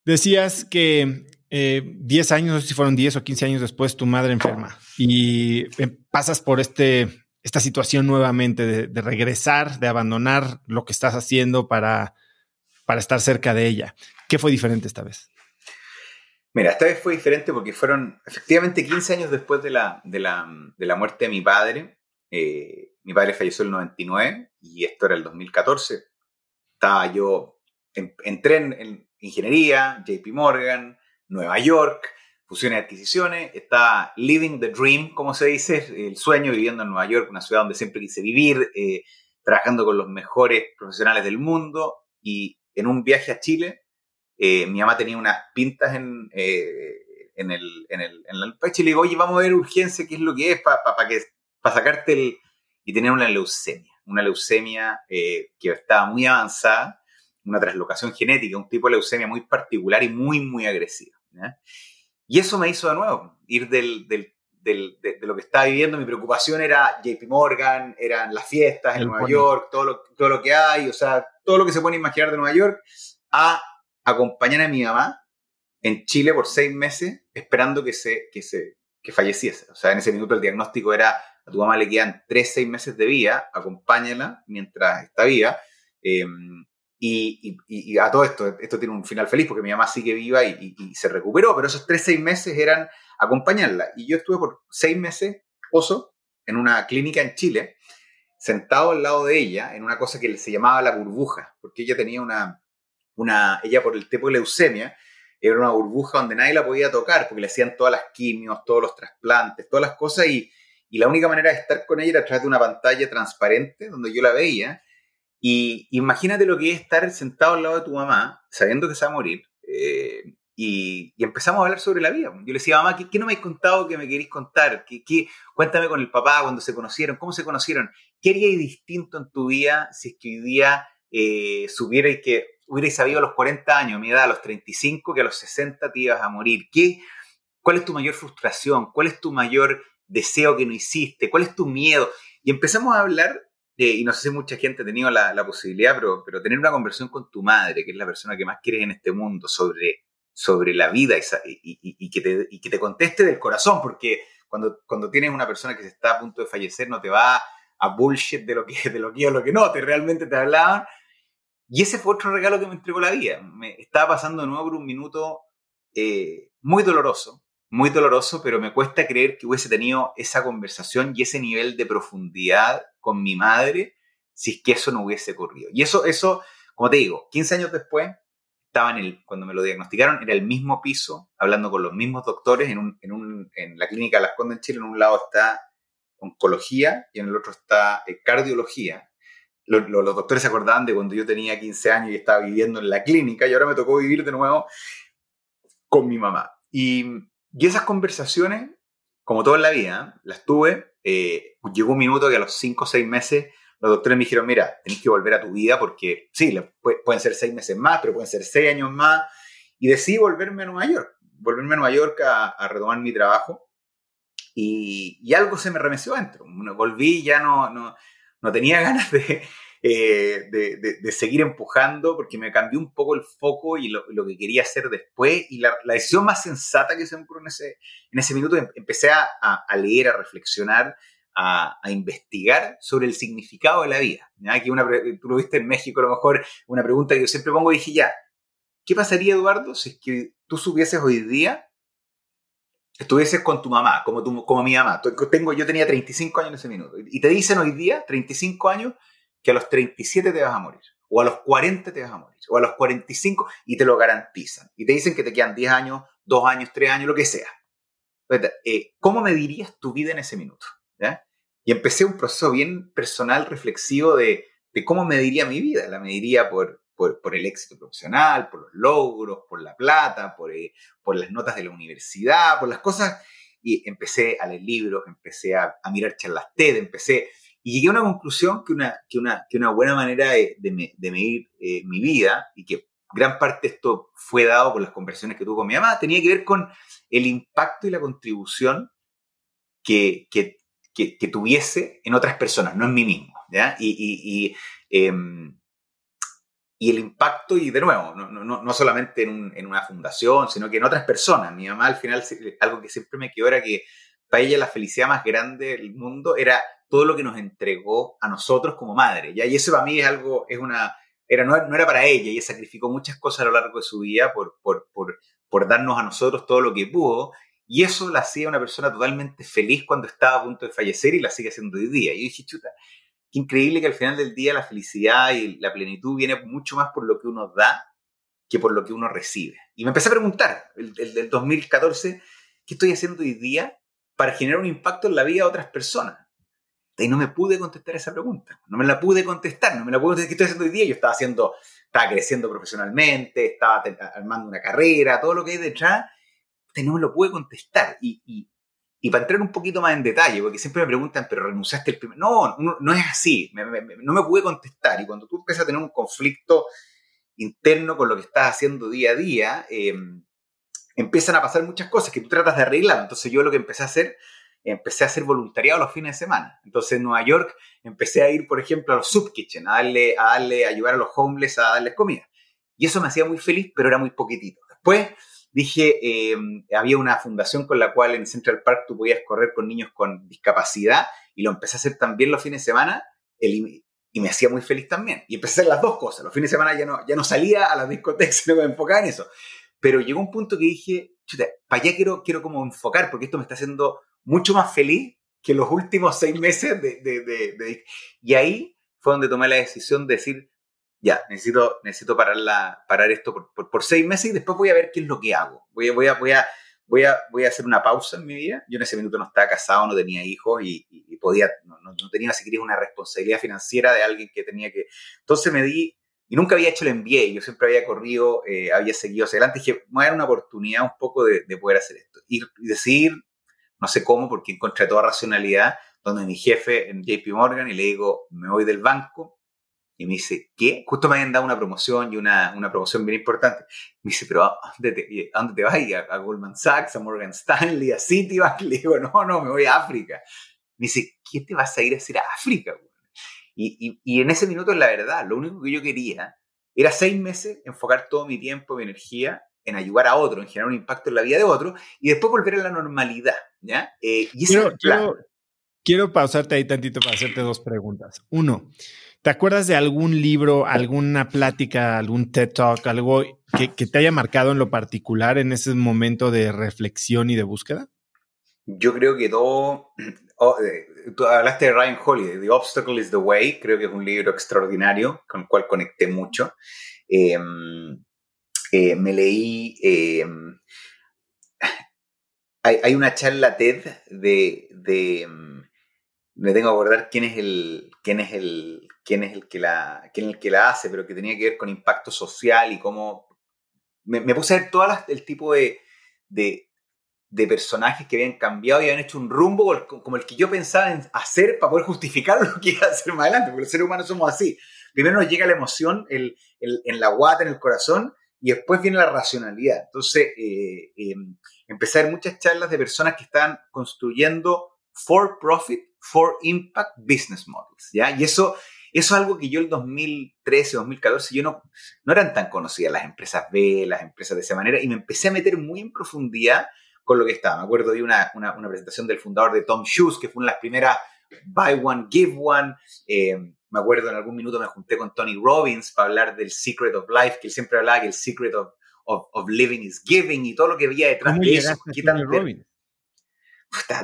Decías que 10 eh, años, no sé si fueron 10 o 15 años después, tu madre enferma y eh, pasas por este, esta situación nuevamente de regresar, de abandonar lo que estás haciendo para para estar cerca de ella. ¿Qué fue diferente esta vez? Mira, esta vez fue diferente porque fueron efectivamente 15 años después de la, de la, muerte de mi padre. Eh, mi padre falleció en el 99 y esto era el 2014. Estaba yo, entré en, ingeniería, JP Morgan, Nueva York, fusiones y adquisiciones, estaba living the dream, como se dice, el sueño, viviendo en Nueva York, una ciudad donde siempre quise vivir, eh, trabajando con los mejores profesionales del mundo y en un viaje a Chile, eh, mi mamá tenía unas pintas en, eh, en, el, en, el, en el pecho y le digo, oye, vamos a ver urgencia, qué es lo que es, para pa, que sacarte el... Y tenía una leucemia, una leucemia eh, que estaba muy avanzada una traslocación genética, un tipo de leucemia muy particular y muy, muy agresiva. Y eso me hizo de nuevo ir del, del, del, de, lo que estaba viviendo. Mi preocupación era JP Morgan, eran las fiestas en Nueva York, todo lo, todo lo que hay, o sea, todo lo que se puede imaginar de Nueva York, a acompañar a mi mamá en Chile por seis meses esperando que se, que se que falleciese. O sea, en ese minuto el diagnóstico era a tu mamá le quedan tres, seis meses de vida, acompáñala mientras está viva. Em, y, a todo esto, esto tiene un final feliz porque mi mamá sigue viva y, se recuperó, pero esos tres, seis meses eran acompañarla. Y yo estuve por seis meses, oso, en una clínica en Chile, sentado al lado de ella, en una cosa que se llamaba la burbuja, porque ella tenía una, una ella por el tipo de leucemia, era una burbuja donde nadie la podía tocar, porque le hacían todas las quimios, todos los trasplantes, todas las cosas, y, y la única manera de estar con ella era a través de una pantalla transparente donde yo la veía. Y imagínate lo que es estar sentado al lado de tu mamá, sabiendo que se va a morir. Eh, y, empezamos a hablar sobre la vida. Yo le decía, mamá, ¿qué, no me habéis contado que me queréis contar? ¿Qué, qué, cuéntame con el papá cuando se conocieron, cómo se conocieron. ¿Qué haríais distinto en tu vida si es hoy día eh, que hubierais sabido a los 40 años, a mi edad, a los 35, que a los 60 te ibas a morir? ¿Qué, ¿Cuál es tu mayor frustración? ¿Cuál es tu mayor deseo que no hiciste? ¿Cuál es tu miedo? Y empezamos a hablar, eh, y no sé si mucha gente ha tenido la, posibilidad, pero, pero, tener una conversación con tu madre, que es la persona que más quieres en este mundo, sobre, sobre la vida y, que te, y que te conteste del corazón, porque cuando, cuando tienes una persona que se está a punto de fallecer, no te va a bullshit de lo que, de o lo que no, te realmente te hablaban. Y ese fue otro regalo que me entregó la vida. Me estaba pasando de nuevo por un minuto eh, muy doloroso, muy doloroso, pero me cuesta creer que hubiese tenido esa conversación y ese nivel de profundidad con mi madre si es que eso no hubiese ocurrido. Y eso, eso, como te digo, 15 años después, estaba en el, cuando me lo diagnosticaron, era el mismo piso, hablando con los mismos doctores en, un, en, un, en la clínica Las Condes en Chile, en un lado está oncología y en el otro está eh, cardiología. Los, los, doctores se acordaban de cuando yo tenía 15 años y estaba viviendo en la clínica y ahora me tocó vivir de nuevo con mi mamá. Y y esas conversaciones, como todo en la vida, las tuve. Eh, llegó un minuto que a los cinco o seis meses los doctores me dijeron, mira, tenés que volver a tu vida porque sí, pueden ser seis meses más, pero pueden ser seis años más. Y decidí volverme a Nueva York, volverme a Nueva York a, retomar mi trabajo. Y, algo se me remeció adentro. Volví, ya no, no, no tenía (laughs) ganas de, eh, de, de, seguir empujando porque me cambió un poco el foco y lo, lo que quería hacer después. Y la, la, decisión más sensata que se me ocurrió en ese, en ese minuto, em, empecé a, a, leer, a reflexionar, a, a, investigar sobre el significado de la vida. Que una, tú lo viste en México, a lo mejor, una pregunta que yo siempre pongo, dije ya, ¿qué pasaría, Eduardo, si es que tú supieses hoy día estuvieses con tu mamá, como, tu, como mi mamá. Tengo, yo tenía 35 años en ese minuto. Y te dicen hoy día, 35 años, que a los 37 te vas a morir, o a los 40 te vas a morir, o a los 45 y te lo garantizan. Y te dicen que te quedan 10 años, 2 años, 3 años, lo que sea. Eh, ¿Cómo medirías tu vida en ese minuto? Y empecé un proceso bien personal, reflexivo de, de cómo mediría mi vida. La mediría por, por, por, el éxito profesional, por los logros, por la plata, por, eh, por las notas de la universidad, por las cosas. Y empecé a leer libros, empecé a, a mirar charlas TED, empecé y llegué a una conclusión que una, que una, que una buena manera de, de, medir eh, mi vida, y que gran parte de esto fue dado por las conversaciones que tuve con mi mamá, tenía que ver con el impacto y la contribución que, que, que, tuviese en otras personas, no en mí mismo. ¿ya? Y, y, y, em, y, el impacto, y de nuevo, no, no, no solamente en, un, en, una fundación, sino que en otras personas. Mi mamá al final, algo que siempre me quedó era que para ella la felicidad más grande del mundo era todo lo que nos entregó a nosotros como madre. Y eso para mí es algo, es una, era, no, era para ella, ella sacrificó muchas cosas a lo largo de su vida por, por, por, por darnos a nosotros todo lo que pudo. Y eso la hacía una persona totalmente feliz cuando estaba a punto de fallecer y la sigue haciendo hoy día. Y yo dije, chuta, qué increíble que al final del día la felicidad y la plenitud viene mucho más por lo que uno da que por lo que uno recibe. Y me empecé a preguntar, el, el del 2014, ¿qué estoy haciendo hoy día para generar un impacto en la vida de otras personas? Y no me pude contestar esa pregunta. No me la pude contestar. No me la pude contestar. ¿Qué estoy haciendo hoy día? Yo estaba haciendo, estaba creciendo profesionalmente, estaba armando una carrera, todo lo que hay detrás. Y no me lo pude contestar. Y, y, y, para entrar un poquito más en detalle, porque siempre me preguntan, pero renunciaste el primer. No, no, no es así. no me pude contestar. Y cuando tú empiezas a tener un conflicto interno con lo que estás haciendo día a día, em, empiezan a pasar muchas cosas que tú tratas de arreglar. Entonces yo lo que empecé a hacer, empecé a hacer voluntariado los fines de semana. Entonces en Nueva York empecé a ir, por ejemplo, a los sub kitchen, a darle, a darle, a ayudar a los homeless a darles comida. Y eso me hacía muy feliz, pero era muy poquitito. Después dije, em, había una fundación con la cual en Central Park tú podías correr con niños con discapacidad y lo empecé a hacer también los fines de semana el, y me hacía muy feliz también. Y empecé a hacer las dos cosas. Los fines de semana ya no, ya no salía a las discotecas, (laughs) no me enfocaba en eso. Pero llegó un punto que dije, chuta, para allá quiero, quiero como enfocar porque esto me está haciendo mucho más feliz que los últimos seis meses de, de, de, Y ahí fue donde tomé la decisión de decir, ya, necesito, necesito parar, la, parar esto por, por, seis meses y después voy a ver qué es lo que hago. Voy, voy, a, voy, a, voy, a, voy a hacer una pausa en mi vida. Yo en ese minuto no estaba casado, no tenía hijos y, podía, no, no, tenía siquiera una responsabilidad financiera de alguien que tenía que... Entonces me di, y nunca había hecho el MBA, yo siempre había corrido, eh, había seguido hacia adelante, dije, me voy a dar una oportunidad un poco de, de poder hacer esto. Y, y decidir, no sé cómo, porque encontré toda racionalidad, donde mi jefe en JP Morgan y le digo, me voy del banco, y me dice, ¿qué? Justo me habían dado una promoción y una, una promoción bien importante. Me dice, ¿pero a dónde te, vas? ¿A, Goldman Sachs, a Morgan Stanley, a Citibank? (laughs) Le digo, no, no, me voy a África. Me dice, ¿qué te vas a ir a hacer a África? Y, y, y, en ese minuto, la verdad, lo único que yo quería era seis meses enfocar todo mi tiempo, mi energía en ayudar a otro, en generar un impacto en la vida de otro y después volver a la normalidad. ¿Ya? Eh, y quiero, quiero, quiero pausarte ahí tantito para hacerte dos preguntas. Uno, ¿Te acuerdas de algún libro, alguna plática, algún TED Talk, algo que, te haya marcado en lo particular en ese momento de reflexión y de búsqueda? Yo creo que todo. (clears throat) Oh, eh, tú hablaste de Ryan Holiday, The Obstacle is the Way. Creo que es un libro extraordinario con el cual conecté mucho. Em, eh, me leí. Hay, una charla TED de. de em, me tengo que acordar quién es el. quién es el quién es el que la, quién es el que la hace, pero que tenía que ver con impacto social y cómo... Me, puse a ver todo el tipo de, de, de, personajes que habían cambiado y habían hecho un rumbo como el que yo pensaba en hacer para poder justificar (laughs) lo que iba a hacer más adelante, porque los seres humanos somos así. Primero nos llega la emoción el, el, en la guata, en el corazón, y después viene la racionalidad. Entonces, eh, eh, empecé a ver muchas charlas de personas que están construyendo for profit, for impact business models, ¿ya? Y eso eso es algo que yo el 2013, 2014, yo no, no eran tan conocidas las empresas B, las empresas de esa manera, y me empecé a meter muy en profundidad con lo que estaba. Me acuerdo de una, una, presentación del fundador de Tom Shoes, que fue una de las primeras Buy One, Give One. Eh, me acuerdo en algún minuto me junté con Tony Robbins para hablar del Secret of Life, que él siempre hablaba que el Secret of, of, Living is Giving y todo lo que había detrás de eso. Tony Robbins?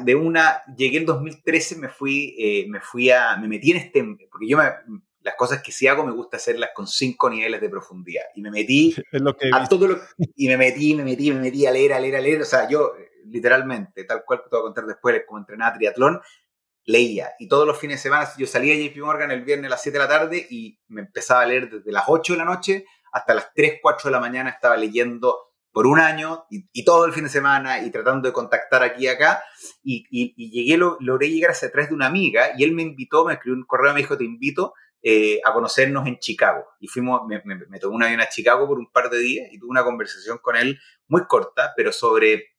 de una, llegué en 2013, me fui, eh, me fui a, me metí en este, porque yo me, las cosas que sí hago me gusta hacerlas con cinco niveles de profundidad. Y me metí (laughs) a todo lo, y me metí, me metí, me metí a leer, a leer, a leer. O sea, yo literalmente, tal cual te voy a contar después, como entrenaba triatlón, leía. Y todos los fines de semana, yo salía a JP Morgan el viernes a las 7 de la tarde y me empezaba a leer desde las 8 de la noche hasta las 3, 4 de la mañana estaba leyendo por un año y, todo el fin de semana y tratando de contactar aquí y acá. Y, y, llegué, lo, logré llegar a través de una amiga y él me invitó, me escribió un correo, me dijo, te invito eh, a conocernos en Chicago. Y fuimos, me, me, tomé un avión a Chicago por un par de días y tuve una conversación con él muy corta, pero sobre,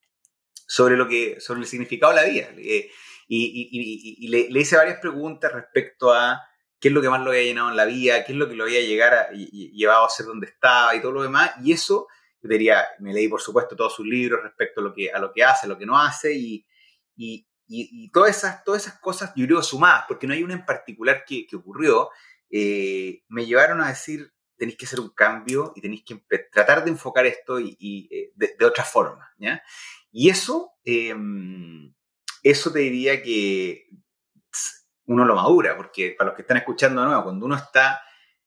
sobre, lo que, sobre el significado de la vida. Eh, y, le, le, hice varias preguntas respecto a qué es lo que más lo había llenado en la vida, qué es lo que lo había llegar a, llevado a ser donde estaba y todo lo demás. Y eso diría, me leí por supuesto todos sus libros respecto a lo que, a lo que hace, a lo que no hace y, y, y, todas, esas, todas esas cosas yo creo sumadas, porque no hay una en particular que, que ocurrió, eh, me llevaron a decir, tenéis que hacer un cambio y tenéis que tratar de enfocar esto y, eh, de, otra forma. ¿ya? Y eso, em, eso te diría que uno lo madura, porque para los que están escuchando de nuevo, cuando uno está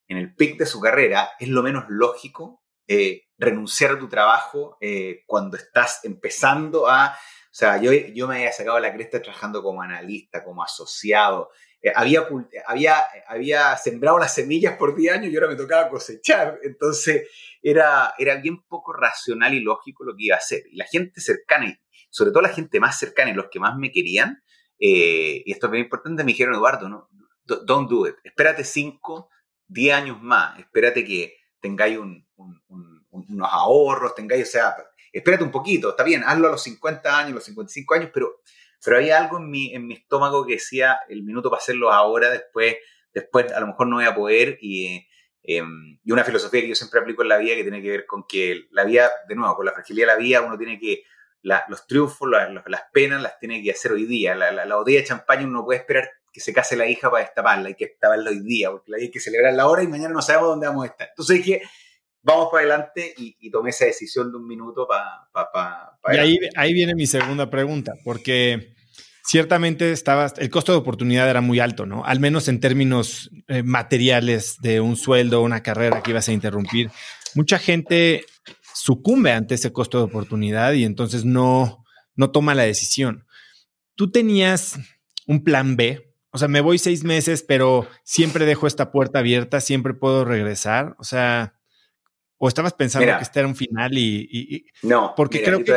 en el pic de su carrera, es lo menos lógico eh, renunciar a tu trabajo eh, cuando estás empezando a... O sea, yo, yo me había sacado la cresta trabajando como analista, como asociado. Eh, había, había, había sembrado las semillas por 10 años y ahora me tocaba cosechar. Entonces era, era bien poco racional y lógico lo que iba a hacer. Y la gente cercana, y sobre todo la gente más cercana y los que más me querían, y esto es bien importante, me dijeron, Eduardo, no, don't do it. Espérate 5, 10 años más. Espérate que tengáis unos ahorros, tengáis, o sea, espérate un poquito, está bien, hazlo a los 50 años, los 55 años, pero, pero hay algo en mi, en mi estómago que decía, el minuto para hacerlo ahora, después, después a lo mejor no voy a poder y... Em, y una filosofía que yo siempre aplico en la vida que tiene que ver con que la vida, de nuevo, con la fragilidad de la vida, uno tiene que los triunfos, las penas las tiene que hacer hoy día. La, la, botella de champaña uno no puede esperar que se case la hija para destaparla, hay que destaparla hoy día, porque hay que celebrar la hora y mañana no sabemos dónde vamos a estar. Entonces dije, vamos para adelante y, tomé esa decisión de un minuto para... Pa, y ahí, ahí viene mi segunda pregunta, porque ciertamente el costo de oportunidad era muy alto, ¿no? Al menos en términos eh, materiales de un sueldo, una carrera que ibas a interrumpir. Mucha gente sucumbe ante ese costo de oportunidad y entonces no, no toma la decisión. ¿Tú tenías un plan B? O sea, me voy seis meses, pero siempre dejo esta puerta abierta, siempre puedo regresar. O sea, o estabas pensando que este era un final y... no, porque creo que...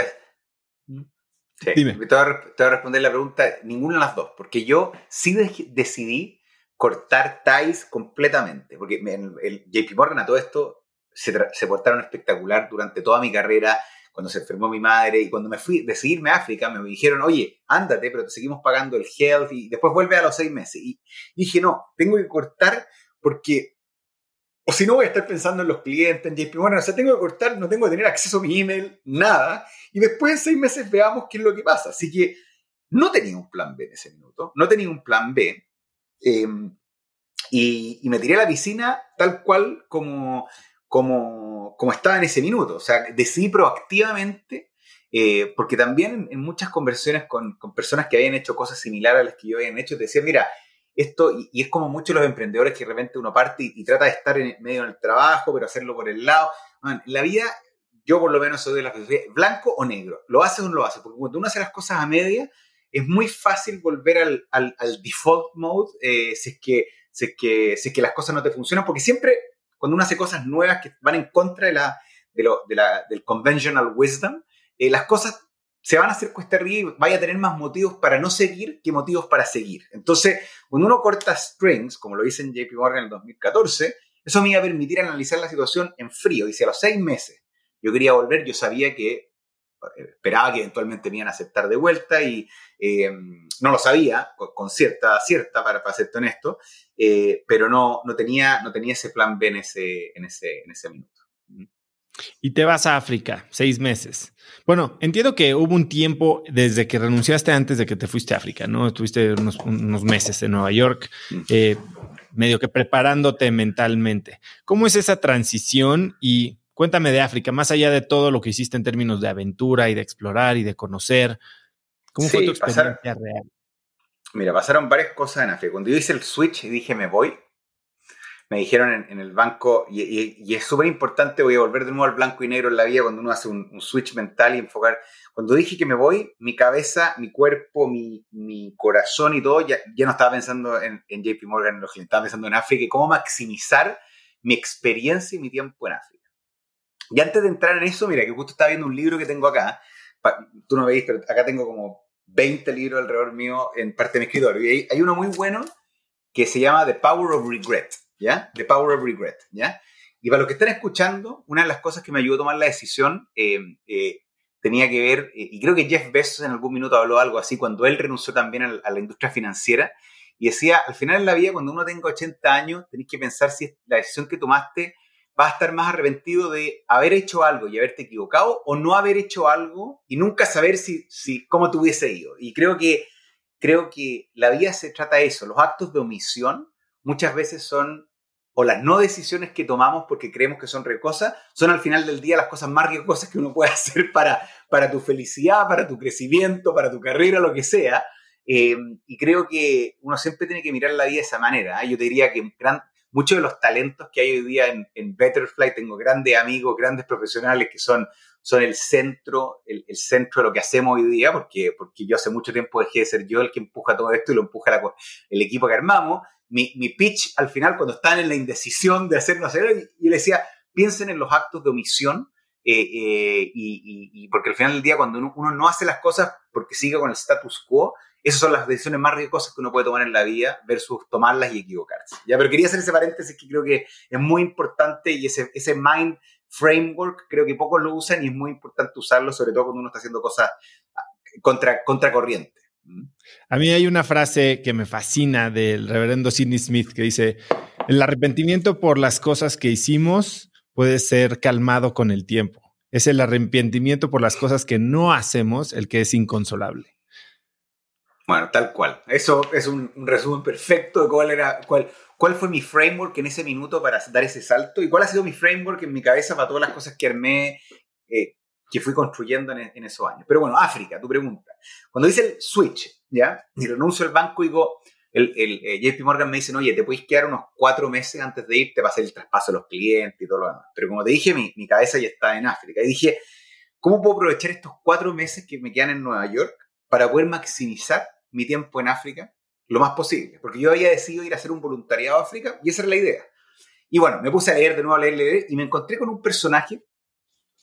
Dime. Te voy, a, responder la pregunta, ninguna de las dos, porque yo sí decidí cortar ties completamente, porque el JP Morgan a todo esto se, portaron espectacular durante toda mi carrera, cuando se enfermó mi madre y cuando me fui, decidí irme a África, me dijeron, oye, ándate, pero te seguimos pagando el health y después vuelve a los seis meses. Y, dije, no, tengo que cortar porque, o si no voy a estar pensando en los clientes, en JP o sea, tengo que cortar, no tengo que tener acceso a mi email, nada. Y después en seis meses veamos qué es lo que pasa. Así que no tenía un plan B en ese minuto, no tenía un plan B. Em, y, y, me tiré a la piscina tal cual como, como, como estaba en ese minuto. O sea, decidí proactivamente, eh, porque también en, muchas conversaciones con, con, personas que habían hecho cosas similares a las que yo había hecho, te decían, mira, esto, y, es como muchos los emprendedores que de repente uno parte y, trata de estar en medio del trabajo, pero hacerlo por el lado. la vida, yo por lo menos soy de la filosofía, blanco o negro, lo haces o no lo haces, porque cuando uno hace las cosas a media, es muy fácil volver al, al, al default mode eh, si, es que, si, es que, si es que las cosas no te funcionan, porque siempre cuando uno hace cosas nuevas que van en contra de la, de la, del conventional wisdom, eh, las cosas se van a hacer cuesta arriba y vaya a tener más motivos para no seguir que motivos para seguir. Entonces, cuando uno corta strings, como lo hice en JP Morgan en el 2014, eso me iba a permitir analizar la situación en frío. Y a los seis meses yo quería volver, yo sabía que esperaba que eventualmente me iban a aceptar de vuelta y eh, no lo sabía con, cierta cierta para, para serte honesto, eh, pero no, no, tenía, no tenía ese plan B en ese, en ese, en ese minuto. Y te vas a África, seis meses. Bueno, entiendo que hubo un tiempo desde que renunciaste antes de que te fuiste a África, ¿no? Estuviste unos, unos meses en Nueva York, eh, medio que preparándote mentalmente. ¿Cómo es esa transición y Cuéntame de África, más allá de todo lo que hiciste en términos de aventura y de explorar y de conocer. ¿Cómo fue tu experiencia real? Mira, pasaron varias cosas en África. Cuando yo hice el switch y dije me voy, me dijeron en, el banco, y, es súper importante, voy a volver de nuevo al blanco y negro en la vida cuando uno hace un, switch mental y enfocar. Cuando dije que me voy, mi cabeza, mi cuerpo, mi, corazón y todo, ya, no estaba pensando en, JP Morgan, en los estaba pensando en África y cómo maximizar mi experiencia y mi tiempo en África. Y antes de entrar en eso, mira, que justo estaba viendo un libro que tengo acá. Tú no veis, pero acá tengo como 20 libros alrededor mío en parte de mi escritorio. Y hay, uno muy bueno que se llama The Power of Regret, ¿ya? The Power of Regret, ¿ya? Y para los que están escuchando, una de las cosas que me ayudó a tomar la decisión eh, eh, tenía que ver, eh, y creo que Jeff Bezos en algún minuto habló algo así, cuando él renunció también a, la industria financiera, y decía, al final en la vida, cuando uno tenga 80 años, tenéis que pensar si la decisión que tomaste vas a estar más arrepentido de haber hecho algo y haberte equivocado o no haber hecho algo y nunca saber si, si cómo te hubiese ido. Y creo que, creo que la vida se trata de eso. Los actos de omisión muchas veces son, o las no decisiones que tomamos porque creemos que son cosas, son al final del día las cosas más riesgosas que uno puede (laughs) hacer para, para tu felicidad, para tu crecimiento, para tu carrera, lo que sea. Eh, y creo que uno siempre tiene que mirar la vida de esa manera. ¿eh? Yo te diría que gran, muchos de los talentos que hay hoy día en, Betterfly, tengo grandes amigos, grandes profesionales que son, son el centro, el, centro de lo que hacemos hoy día, porque, porque yo hace mucho tiempo dejé de ser yo el que empuja todo esto y lo empuja el equipo que armamos. Mi, mi, pitch al final, cuando están en la indecisión de hacer no hacer, y le decía, piensen en los actos de omisión eh, eh, y, porque al final del día cuando uno, no hace las cosas porque sigue con el status quo, esas son las decisiones más riesgosas que uno puede tomar en la vida versus tomarlas y equivocarse. Ya, pero quería hacer ese paréntesis que creo que es muy importante y ese, ese mind framework creo que pocos lo usan y es muy importante usarlo, sobre todo cuando uno está haciendo cosas ah, contra, contracorriente. ¿Mm? A mí hay una frase que me fascina del reverendo Sidney Smith que dice, el arrepentimiento por las cosas que hicimos puede ser calmado con el tiempo. Es el arrepentimiento por las cosas que no hacemos el que es inconsolable. Bueno, tal cual. Eso es un, resumen perfecto de cuál era, cuál, cuál fue mi framework en ese minuto para dar ese salto y cuál ha sido mi framework en mi cabeza para todas las cosas que armé, eh, que fui construyendo en, esos años. Pero bueno, África, tu pregunta. Cuando dice el switch, ¿ya? Y renuncio al banco y digo, el, el eh, JP Morgan me dice, oye, te puedes quedar unos cuatro meses antes de irte para hacer el traspaso de los clientes y todo lo demás. Pero como te dije, mi, mi cabeza ya está en África. Y dije, ¿cómo puedo aprovechar estos cuatro meses que me quedan en Nueva York para poder maximizar mi tiempo en África lo más posible? Porque yo había decidido ir a hacer un voluntariado a África y esa era la idea. Y bueno, me puse a leer de nuevo, a leer, leer, y me encontré con un personaje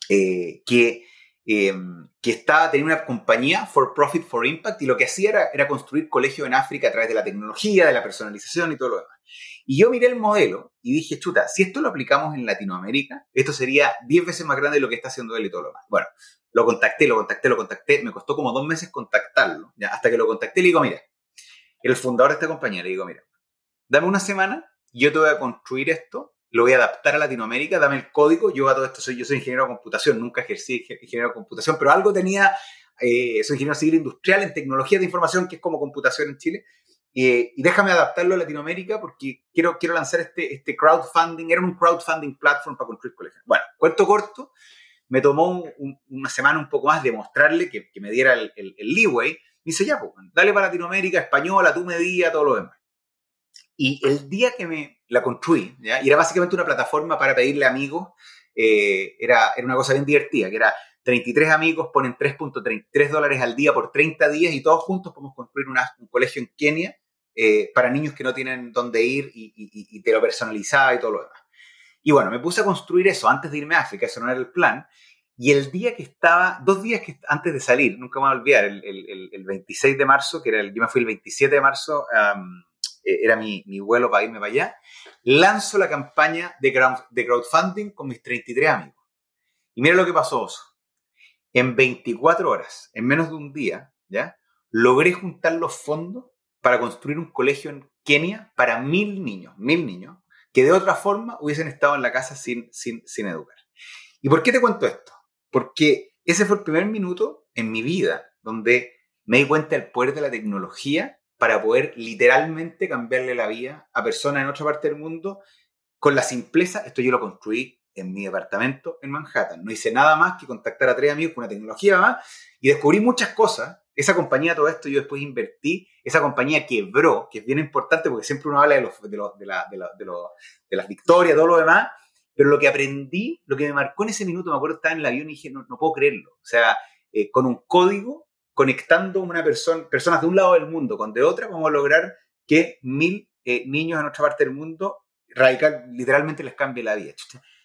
eh, que Em, que estaba, tenía una compañía for profit for impact y lo que hacía era, construir colegios en África a través de la tecnología, de la personalización y todo lo demás. Y yo miré el modelo y dije, chuta, si esto lo aplicamos en Latinoamérica, esto sería 10 veces más grande de lo que está haciendo él y todo lo demás. Bueno, lo contacté, lo contacté, lo contacté, me costó como dos meses contactarlo, hasta que lo contacté y le digo, mira, el fundador de esta compañía, le digo, mira, dame una semana, yo te voy a construir esto lo voy a adaptar a Latinoamérica, dame el código, yo a todo esto soy, yo soy ingeniero de computación, nunca ejercí ingeniero de computación, pero algo tenía, eh, soy ingeniero civil industrial en tecnología de información, que es como computación en Chile, y déjame adaptarlo a Latinoamérica porque quiero, quiero lanzar este, este crowdfunding, era un crowdfunding platform para construir colegios. Bueno, cuento corto, me tomó una semana un poco más de mostrarle que, que me diera el, el, leeway, me dice, ya, pues, dale para Latinoamérica, española, tú medía, todo lo demás. Y el día que me la construí, ¿ya? y era básicamente una plataforma para pedirle amigos, eh, era, era una cosa bien divertida, que era 33 amigos ponen 3.33 dólares al día por 30 días y todos juntos podemos construir un colegio en Kenia eh, para niños que no tienen dónde ir y, y, te lo personalizaba y todo lo demás. Y bueno, me puse a construir eso antes de irme a África, eso no era el plan. Y el día que estaba, dos días que, antes de salir, nunca me voy a olvidar, el, el, el 26 de marzo, que era el, yo me fui el 27 de marzo eh, era mi, mi, vuelo para irme para allá, lanzo la campaña de, de crowdfunding con mis 33 amigos. Y mira lo que pasó, En 24 horas, en menos de un día, ¿ya? Logré juntar los fondos para construir un colegio en Kenia para mil niños, mil niños, que de otra forma hubiesen estado en la casa sin, sin, sin educar. ¿Y por qué te cuento esto? Porque ese fue el primer minuto en mi vida donde me di cuenta del poder de la tecnología para poder literalmente cambiarle la vida a personas en otra parte del mundo con la simpleza. Esto yo lo construí en mi departamento en Manhattan. No hice nada más que contactar a tres amigos con una tecnología y descubrí muchas cosas. Esa compañía, todo esto, yo después invertí. Esa compañía quebró, que es bien importante porque siempre uno habla de, los, de, de, la, de, de, las victorias, todo lo demás. Pero lo que aprendí, lo que me marcó en ese minuto, me acuerdo, estaba en el avión y dije, no, no puedo creerlo. O sea, eh, con un código conectando una persona, personas de un lado del mundo con de otra, vamos a lograr que mil eh, niños en otra parte del mundo radical, literalmente les cambie la vida.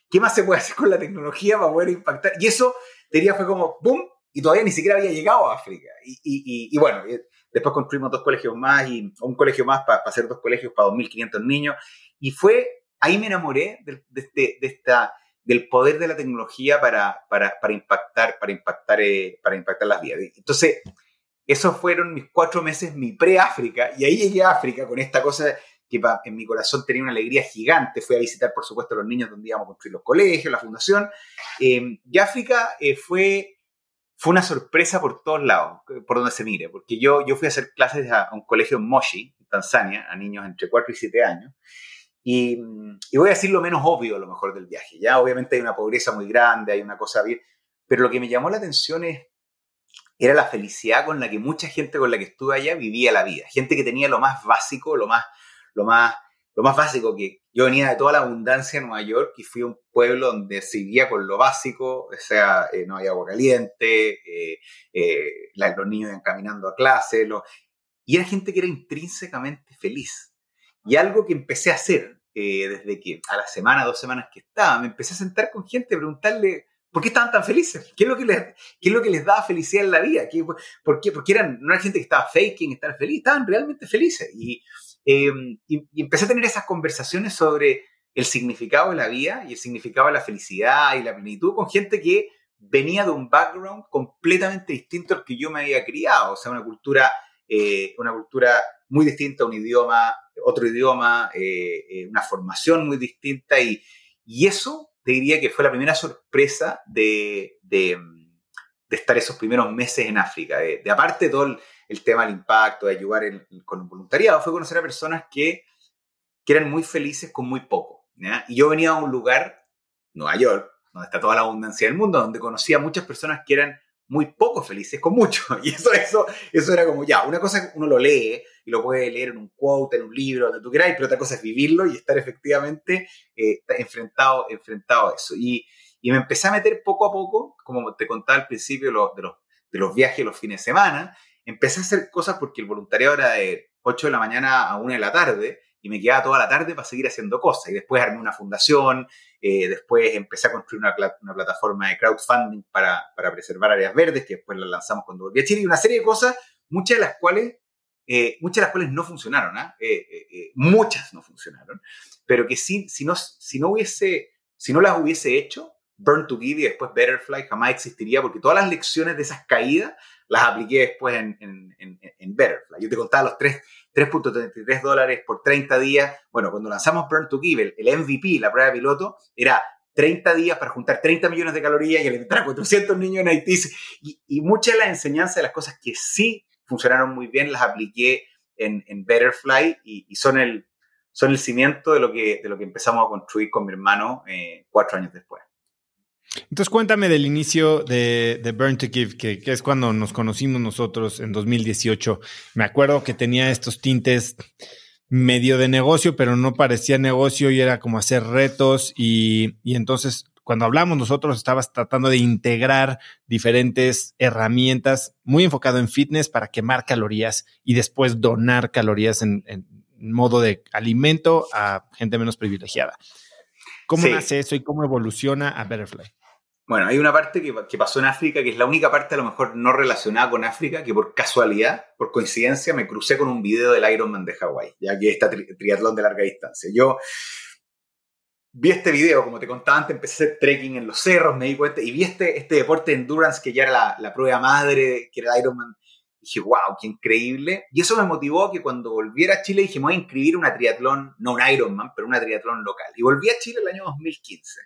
¿Qué más se puede hacer con la tecnología para poder impactar? Y eso, diría, fue como ¡boom! Y todavía ni siquiera había llegado a África. Y, bueno, después construimos dos colegios más y un colegio más para, hacer dos colegios para 2.500 niños. Y fue, ahí me enamoré de esta del poder de la tecnología para, para, para impactar, para impactar, eh, para impactar las vidas. Entonces, esos fueron mis cuatro meses, mi pre-África, y ahí llegué a África con esta cosa que en mi corazón tenía una alegría gigante. Fui a visitar, por supuesto, a los niños donde íbamos a construir los colegios, la fundación. Eh, y África eh, fue, fue una sorpresa por todos lados, por donde se mire, porque yo, yo fui a hacer clases a, un colegio en Moshi, en Tanzania, a niños entre 4 y 7 años. Y, voy a decir lo menos obvio a lo mejor del viaje. Ya obviamente hay una pobreza muy grande, hay una cosa bien, pero lo que me llamó la atención es, era la felicidad con la que mucha gente con la que estuve allá vivía la vida. Gente que tenía lo más básico, lo más, lo más, lo más básico que yo venía de toda la abundancia en Nueva York y fui a un pueblo donde se vivía con lo básico, o sea, eh, no había agua caliente, eh, eh, los niños iban caminando a clase, y era gente que era intrínsecamente feliz. Y algo que empecé a hacer eh, desde que a la semana, dos semanas que estaba, me empecé a sentar con gente, preguntarle, ¿Por qué estaban tan felices? ¿Qué es lo que les, qué es lo que les daba felicidad en la vida? ¿Qué, ¿Por qué? Porque eran, no era gente que estaba faking estar feliz, estaban realmente felices. Em, y, y, empecé a tener esas conversaciones sobre el significado de la vida y el significado de la felicidad y la plenitud con gente que venía de un background completamente distinto al que yo me había criado. O sea, una cultura, eh, una cultura muy distinta, un idioma, otro idioma, eh, eh, una formación muy distinta. Y, y eso te diría que fue la primera sorpresa de, de, estar esos primeros meses en África. De, aparte todo el, tema del impacto, de ayudar con el voluntariado, fue conocer a personas que, que eran muy felices con muy poco. Y yo venía a un lugar, Nueva York, donde está toda la abundancia del mundo, donde conocía a muchas personas que eran muy poco felices con mucho. (laughs) Y eso, eso, eso era como, ya, una cosa uno lo lee y lo puede leer en un quote, en un libro, donde tú quieras, pero otra cosa es vivirlo y estar efectivamente eh, enfrentado, enfrentado a eso. Y, y, me empecé a meter poco a poco, como te contaba al principio de, los, de los viajes los fines de semana, empecé a hacer cosas porque el voluntariado era de 8 de la mañana a 1 de la tarde y me quedaba toda la tarde para seguir haciendo cosas. Y después armé una fundación, eh, después empecé a construir una, una plataforma de crowdfunding para, para, preservar áreas verdes, que después la lanzamos cuando volví a Chile, y una serie de cosas, muchas de las cuales eh, muchas de las cuales no funcionaron, ¿ah? eh, muchas no funcionaron, pero que si, si, no, si, no hubiese, si no las hubiese hecho, Burn to Give y después Betterfly jamás existiría, porque todas las lecciones de esas caídas las apliqué después en, en, en, Betterfly. Yo te contaba los 3.33 dólares por 30 días. Bueno, cuando lanzamos Burn to Give, el, MVP, la prueba de piloto, era 30 días para juntar 30 millones de calorías y alimentar a 400 niños en Haití. Y, y muchas de las enseñanzas de las cosas que sí funcionaron muy bien, las apliqué en, en Betterfly y, son, el, son el cimiento de lo, que, de lo que empezamos a construir con mi hermano eh, cuatro años después. Entonces cuéntame del inicio de, Burn to Give, que, que, es cuando nos conocimos nosotros en 2018. Me acuerdo que tenía estos tintes medio de negocio, pero no parecía negocio y era como hacer retos y, y entonces cuando hablamos nosotros estabas tratando de integrar diferentes herramientas muy enfocado en fitness para quemar calorías y después donar calorías en, modo de alimento a gente menos privilegiada. ¿Cómo nace eso y cómo evoluciona a Betterfly? Bueno, hay una parte que, que, pasó en África, que es la única parte a lo mejor no relacionada con África, que por casualidad, por coincidencia, me crucé con un video del Ironman de Hawái, ya que está triatlón de larga distancia. Yo vi este video, como te contaba antes, empecé a hacer trekking en los cerros, me di cuenta, y vi este, este deporte de endurance que ya era la, la prueba madre, que era el Ironman. Dije, wow, qué increíble. Y eso me motivó que cuando volviera a Chile dije, me voy a inscribir una triatlón, no un Ironman, pero una triatlón local. Y volví a Chile el año 2015.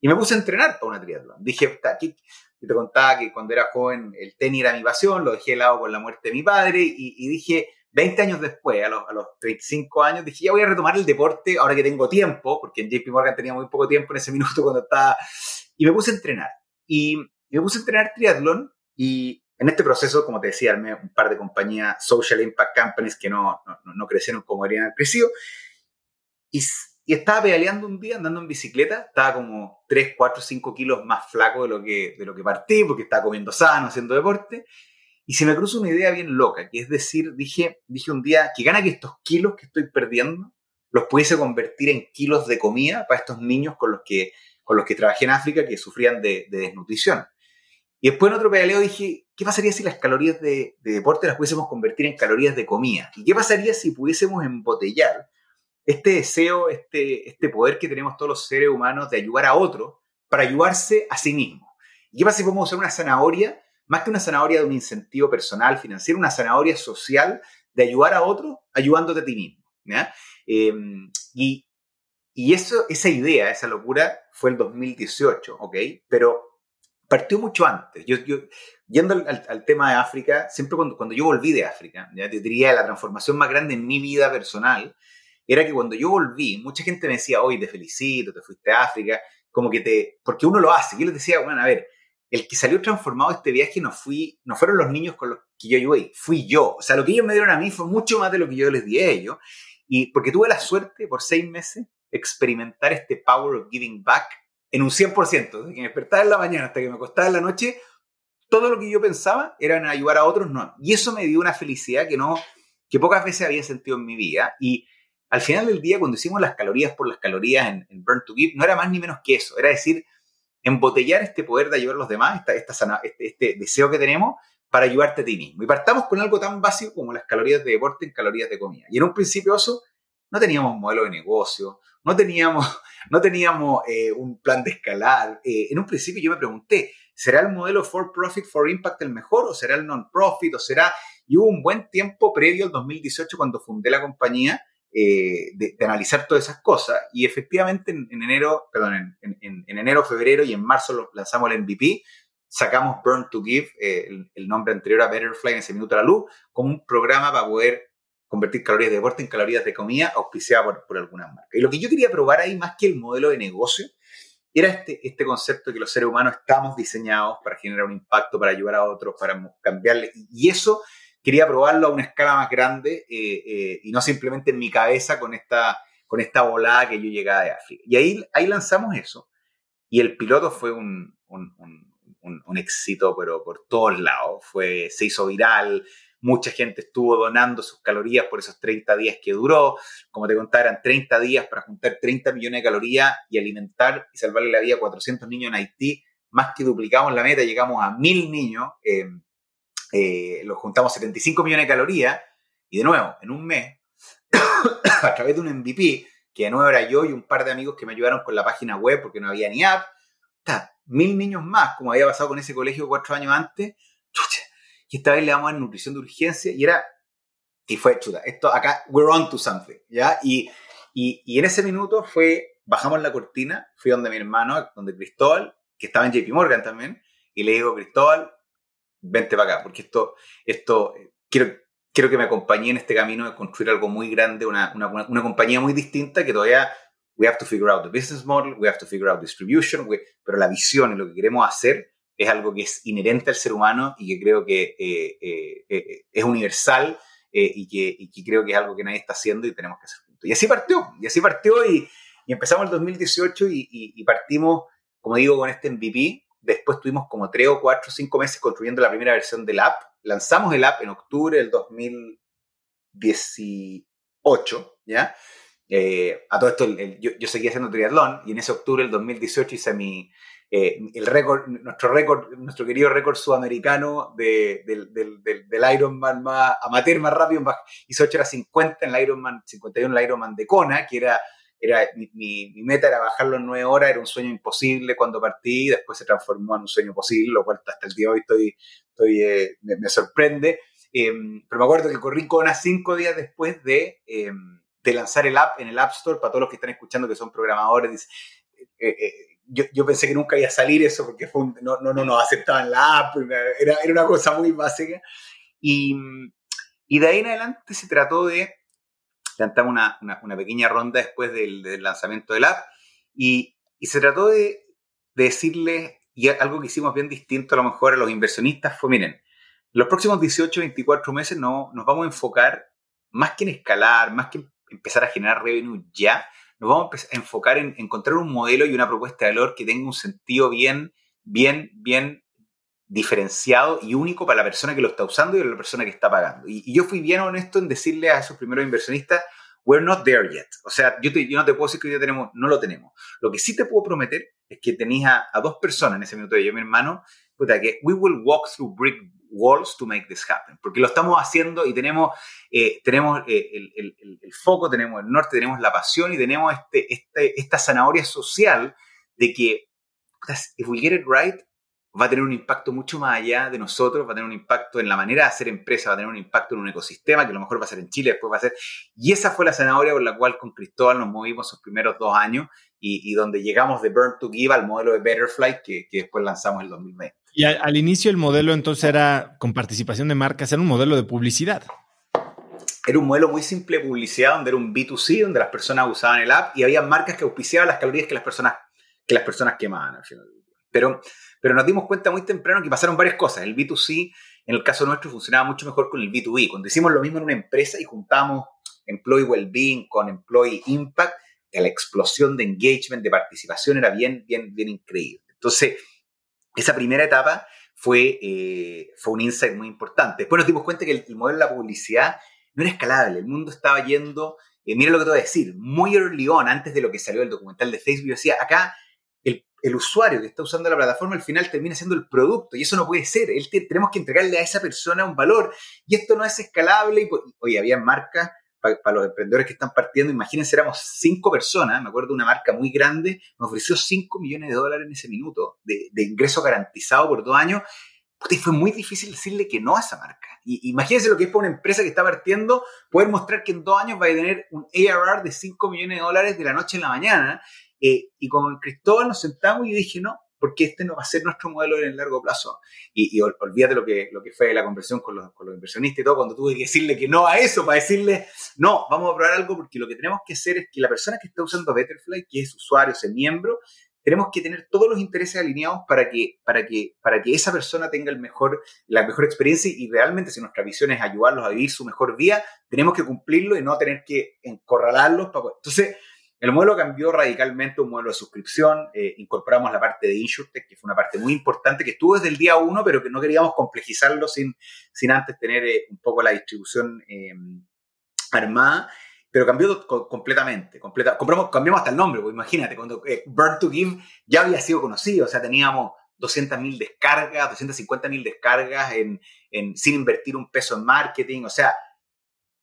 Y me puse a entrenar para una triatlón. Dije, aquí, te contaba que cuando era joven el tenis era mi pasión, lo dejé de lado con la muerte de mi padre y, y dije, 20 años después, a los, a los 35 años, dije, ya voy a retomar el deporte ahora que tengo tiempo, porque en JP Morgan tenía muy poco tiempo en ese (laughs) minuto cuando estaba, y me puse a entrenar. Y me puse a entrenar triatlón y en este proceso, como te decía, armé un par de compañías, social impact companies, que no, no, no crecieron como haber crecido. Y, y, estaba pedaleando un día, andando en bicicleta, estaba como 3, 4, 5 kilos más flaco de lo que, de lo que partí, porque estaba comiendo sano, haciendo deporte. Y se me cruzó una idea bien loca, que es decir, dije, dije un día, que gana que estos kilos que estoy perdiendo los pudiese convertir en kilos de comida para estos niños con los que, con los que trabajé en África que sufrían de, desnutrición. Y después en otro pedaleo dije, ¿qué pasaría si las calorías de, de, deporte las pudiésemos convertir en calorías de comida? ¿Y qué pasaría si pudiésemos embotellar este deseo, este, este poder que tenemos todos los seres humanos de ayudar a otro para ayudarse a sí mismo? ¿Y qué pasa si podemos usar una zanahoria más que una zanahoria de un incentivo personal, financiero, una zanahoria social de ayudar a otro ayudándote a ti mismo. Em, y, y eso, esa idea, esa locura fue el 2018, ¿ok? Pero partió mucho antes. Yo, yo yendo al, tema de África, siempre cuando, cuando yo volví de África, ¿ya? te diría la transformación más grande en mi vida personal, era que cuando yo volví, mucha gente me decía, hoy te felicito, te fuiste a África, como que te, porque uno lo hace. Yo les decía, bueno, a ver, el que salió transformado de este viaje no, fui, no fueron los niños con los que yo ayudé, fui yo. O sea, lo que ellos me dieron a mí fue mucho más de lo que yo les di a ellos. Y porque tuve la suerte por seis meses experimentar este power of giving back en un 100%. Desde que me despertaba en la mañana hasta que me acostaba en la noche, todo lo que yo pensaba era en ayudar a otros, no. Y eso me dio una felicidad que no, que pocas veces había sentido en mi vida. Y al final del día, cuando hicimos las calorías por las calorías en, Burn to Give, no era más ni menos que eso. Era decir, embotellar este poder de ayudar a los demás, esta, esta este, este, deseo que tenemos, para ayudarte a ti mismo. Y partamos con algo tan básico como las calorías de deporte en calorías de comida. Y en un principio eso no teníamos un modelo de negocio, no teníamos, (laughs) no teníamos eh, un plan de escalar. Eh, en un principio yo me pregunté, ¿será el modelo for profit, for impact el mejor o será el non-profit o será... Y hubo un buen tiempo previo al 2018 cuando fundé la compañía eh, de, analizar todas esas cosas. Y efectivamente en, enero, perdón, en, enero, febrero y en marzo lanzamos el MVP, sacamos Burn to Give, el, el, nombre anterior a Betterfly en ese minuto a la luz, como un programa para poder convertir calorías de deporte en calorías de comida auspiciada por, por algunas marcas. Y lo que yo quería probar ahí, más que el modelo de negocio, era este, este concepto de que los seres humanos estamos diseñados para generar un impacto, para ayudar a otros, para cambiarle. Y eso quería probarlo a una escala más grande eh, eh, y no simplemente en mi cabeza con esta, con esta volada que yo llegaba de África. Y ahí, ahí lanzamos eso. Y el piloto fue un, un, un, un éxito, pero por todos lados. Fue, se hizo viral, Mucha gente estuvo donando sus calorías por esos 30 días que duró. Como te contaba, eran 30 días para juntar 30 millones de calorías y alimentar y salvarle la vida a 400 niños en Haití. Más que duplicamos la meta, llegamos a 1000 niños. Eh, eh, los juntamos 75 millones de calorías. Y de nuevo, en un mes, (coughs) a través de un MVP, que de nuevo era yo y un par de amigos que me ayudaron con la página web porque no había ni app, mil niños más, como había pasado con ese colegio cuatro años antes, y esta vez le damos a nutrición de urgencia y era, y fue chuta, esto acá, we're on to something, ¿ya? Y, y, y en ese minuto fue, bajamos la cortina, fui donde mi hermano, donde Cristóbal, que estaba en JP Morgan también, y le digo, Cristóbal, vente para acá, porque esto, esto, quiero, quiero que me acompañe en este camino de construir algo muy grande, una, una, una compañía muy distinta que todavía we have to figure out the business model, we have to figure out distribution, pero la visión y lo que queremos hacer es algo que es inherente al ser humano y que creo que eh, eh, eh, es universal y que, creo que es algo que nadie está haciendo y tenemos que hacer juntos. Y así partió, y así partió y, empezamos el 2018 y, partimos, como digo, con este MVP. Después tuvimos como tres o cuatro o cinco meses construyendo la primera versión del app. Lanzamos el app en octubre del 2018, ¿ya? a todo esto, yo, seguía haciendo triatlón y en ese octubre del 2018 hice mi, eh, el récord, nuestro récord, nuestro querido récord sudamericano de, del, del, del, Ironman más amateur, más rápido, hizo 8 horas 50 en el Ironman 51, en el Ironman de Kona, que era, era mi, mi, meta era bajarlo en 9 horas, era un sueño imposible cuando partí, después se transformó en un sueño posible, lo cual hasta el día de hoy estoy, estoy eh, me, sorprende. Em, pero me acuerdo que corrí Kona 5 días después de, em, de lanzar el app en el App Store, para todos los que están escuchando que son programadores, eh, yo, pensé que nunca iba a salir eso porque fue no, no, no nos aceptaban la app, era, era una cosa muy básica. Y, y, de ahí en adelante se trató de, levantamos una, una, pequeña ronda después del, del, lanzamiento del app y, y se trató de, de decirles, y algo que hicimos bien distinto a lo mejor a los inversionistas fue, miren, los próximos 18, 24 meses no, nos vamos a enfocar más que en escalar, más que empezar a generar revenue ya, nos vamos a enfocar en encontrar un modelo y una propuesta de valor que tenga un sentido bien, bien, bien diferenciado y único para la persona que lo está usando y para la persona que está pagando. Y, yo fui bien honesto en decirle a esos primeros inversionistas, we're not there yet. O sea, yo, no te puedo decir que ya tenemos, no lo tenemos. Lo que sí te puedo prometer es que tenías a, dos personas en ese minuto yo, mi hermano, puta, que we will walk through brick walls to make this happen, porque lo estamos haciendo y tenemos, eh, tenemos eh, el, el, el, foco, tenemos el norte, tenemos la pasión y tenemos este, este, esta zanahoria social de que, if we get it right, va a tener un impacto mucho más allá de nosotros, va a tener un impacto en la manera de hacer empresa, va a tener un impacto en un ecosistema que a lo mejor va a ser en Chile, después va a ser... Y esa fue la zanahoria por la cual con Cristóbal nos movimos los primeros dos años y, y donde llegamos de Burn to Give al modelo de Betterfly que, que después lanzamos en el 2020. Y al, inicio el modelo entonces era con participación de marcas, era un modelo de publicidad. Era un modelo muy simple de publicidad, donde era un B2C, donde las personas usaban el app y había marcas que auspiciaban las calorías que las personas, que las personas quemaban al final. Pero, pero nos dimos cuenta muy temprano que pasaron varias cosas. El B2C, en el caso nuestro, funcionaba mucho mejor con el B2B. Cuando hicimos lo mismo en una empresa y juntamos Employee Wellbeing con Employee Impact, la explosión de engagement, de participación era bien, bien, bien increíble. Entonces, esa primera etapa fue, eh, fue un insight muy importante. Después nos dimos cuenta que el, modelo de la publicidad no era escalable. El mundo estaba yendo, eh, mira lo que te voy a decir, muy early on, antes de lo que salió el documental de Facebook, yo decía, acá el, el usuario que está usando la plataforma al final termina siendo el producto y eso no puede ser. Él tenemos que entregarle a esa persona un valor y esto no es escalable. Y, oye, había marcas para, los emprendedores que están partiendo, imagínense, éramos cinco personas, me acuerdo de una marca muy grande, nos ofreció 5 millones de dólares en ese minuto de, ingreso garantizado por dos años. y fue muy difícil decirle que no a esa marca. Y, imagínense lo que es para una empresa que está partiendo poder mostrar que en dos años va a tener un ARR de 5 millones de dólares de la noche en la mañana eh, y con Cristóbal nos sentamos y dije, no, porque este no va a ser nuestro modelo en el largo plazo. Y, olvídate lo que, lo que fue la conversión con los, con los, inversionistas y todo, cuando tuve que decirle que no a eso, para decirle, no, vamos a probar algo, porque lo que tenemos que hacer es que la persona que está usando Betterfly, que es usuario, es miembro, tenemos que tener todos los intereses alineados para que, para que, para que esa persona tenga el mejor, la mejor experiencia y realmente si nuestra visión es ayudarlos a vivir su mejor día, tenemos que cumplirlo y no tener que encorralarlos. Para... Entonces, el modelo cambió radicalmente un modelo de suscripción, eh, incorporamos la parte de InsurTech, que fue una parte muy importante, que estuvo desde el día uno, pero que no queríamos complejizarlo sin, sin antes tener eh, un poco la distribución em, armada, pero cambió completamente. Completa, cambiamos hasta el nombre, pues imagínate, cuando eh, Burn to Give ya había sido conocido, o sea, teníamos 200.000 descargas, 250.000 descargas en, sin invertir un peso en marketing, o sea,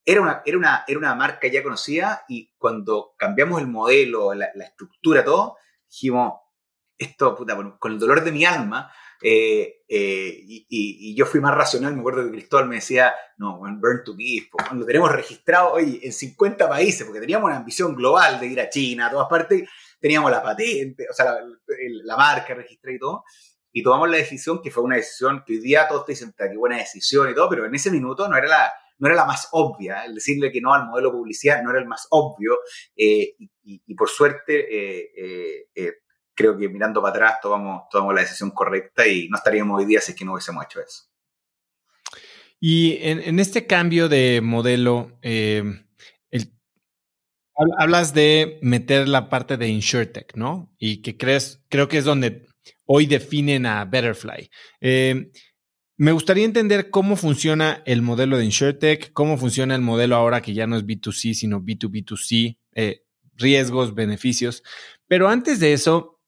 era una, era, una, era una marca ya conocida y cuando cambiamos el modelo, la, estructura, todo, dijimos, esto, puta, con el dolor de mi alma, eh, eh, y, yo fui más racional, me acuerdo que Cristóbal me decía, no, burn to give, lo tenemos registrado hoy en 50 países, porque teníamos una ambición global de ir a China, a todas partes, teníamos la patente, o sea, la, la marca registrada y todo, y tomamos la decisión, que fue una decisión que hoy día todos te dicen, qué buena decisión y todo, pero en ese minuto no era la, no era la más obvia. El decirle que no al modelo publicidad no era el más obvio. Eh, y, por suerte, eh, eh, creo que mirando para atrás tomamos, tomamos la decisión correcta y no estaríamos hoy día si es que no hubiésemos hecho eso. Y en, este cambio de modelo, hablas de meter la parte de InsurTech, ¿no? Y que crees, creo que es donde hoy definen a Betterfly. Me gustaría entender cómo funciona el modelo de InsurTech, cómo funciona el modelo ahora que ya no es B2C, sino B2B2C, eh, riesgos, beneficios. Pero antes de eso,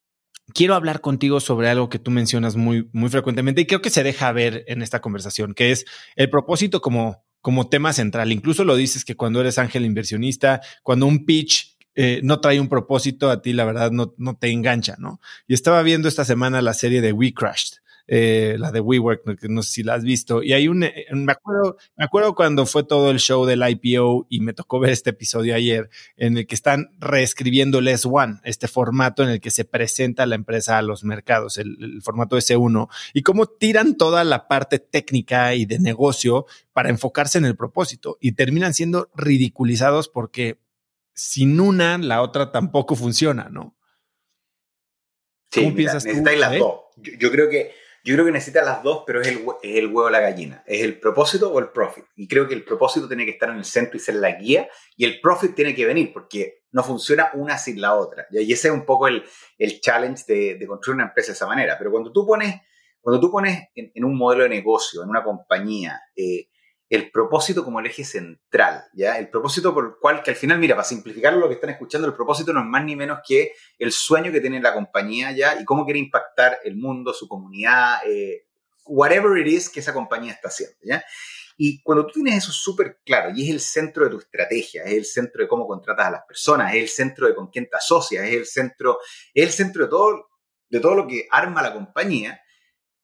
quiero hablar contigo sobre algo que tú mencionas muy, muy frecuentemente y creo que se deja ver en esta conversación, que es el propósito como, como tema central. Incluso lo dices que cuando eres ángel inversionista, cuando un pitch eh, no trae un propósito, a ti la verdad no, no te engancha, ¿no? Y estaba viendo esta semana la serie de We Crashed eh, la de WeWork, no, sé si la has visto. Y hay un, eh, me acuerdo, me acuerdo cuando fue todo el show del IPO y me tocó ver este episodio ayer en el que están reescribiendo el S1, este formato en el que se presenta la empresa a los mercados, el, formato S1, y cómo tiran toda la parte técnica y de negocio para enfocarse en el propósito y terminan siendo ridiculizados porque sin una, la otra tampoco funciona, ¿no? Sí, ¿Cómo piensas tú? Las dos. yo, creo que yo creo que necesita las dos, pero es el, es el huevo o la gallina. Es el propósito o el profit. Y creo que el propósito tiene que estar en el centro y ser la guía, y el profit tiene que venir, porque no funciona una sin la otra. Y ese es un poco el, el challenge de, construir una empresa de esa manera. Pero cuando tú pones, cuando tú pones en, en un modelo de negocio, en una compañía, eh, el propósito como el eje central, ¿ya? El propósito por el cual, que al final, mira, para simplificar lo que están escuchando, el propósito no es más ni menos que el sueño que tiene la compañía, ¿ya? Y cómo quiere impactar el mundo, su comunidad, eh, whatever it is que esa compañía está haciendo, ¿ya? Y cuando tú tienes eso súper claro, y es el centro de tu estrategia, es el centro de cómo contratas a las personas, es el centro de con quién te asocias, es el centro, es el centro de todo, de todo lo que arma la compañía,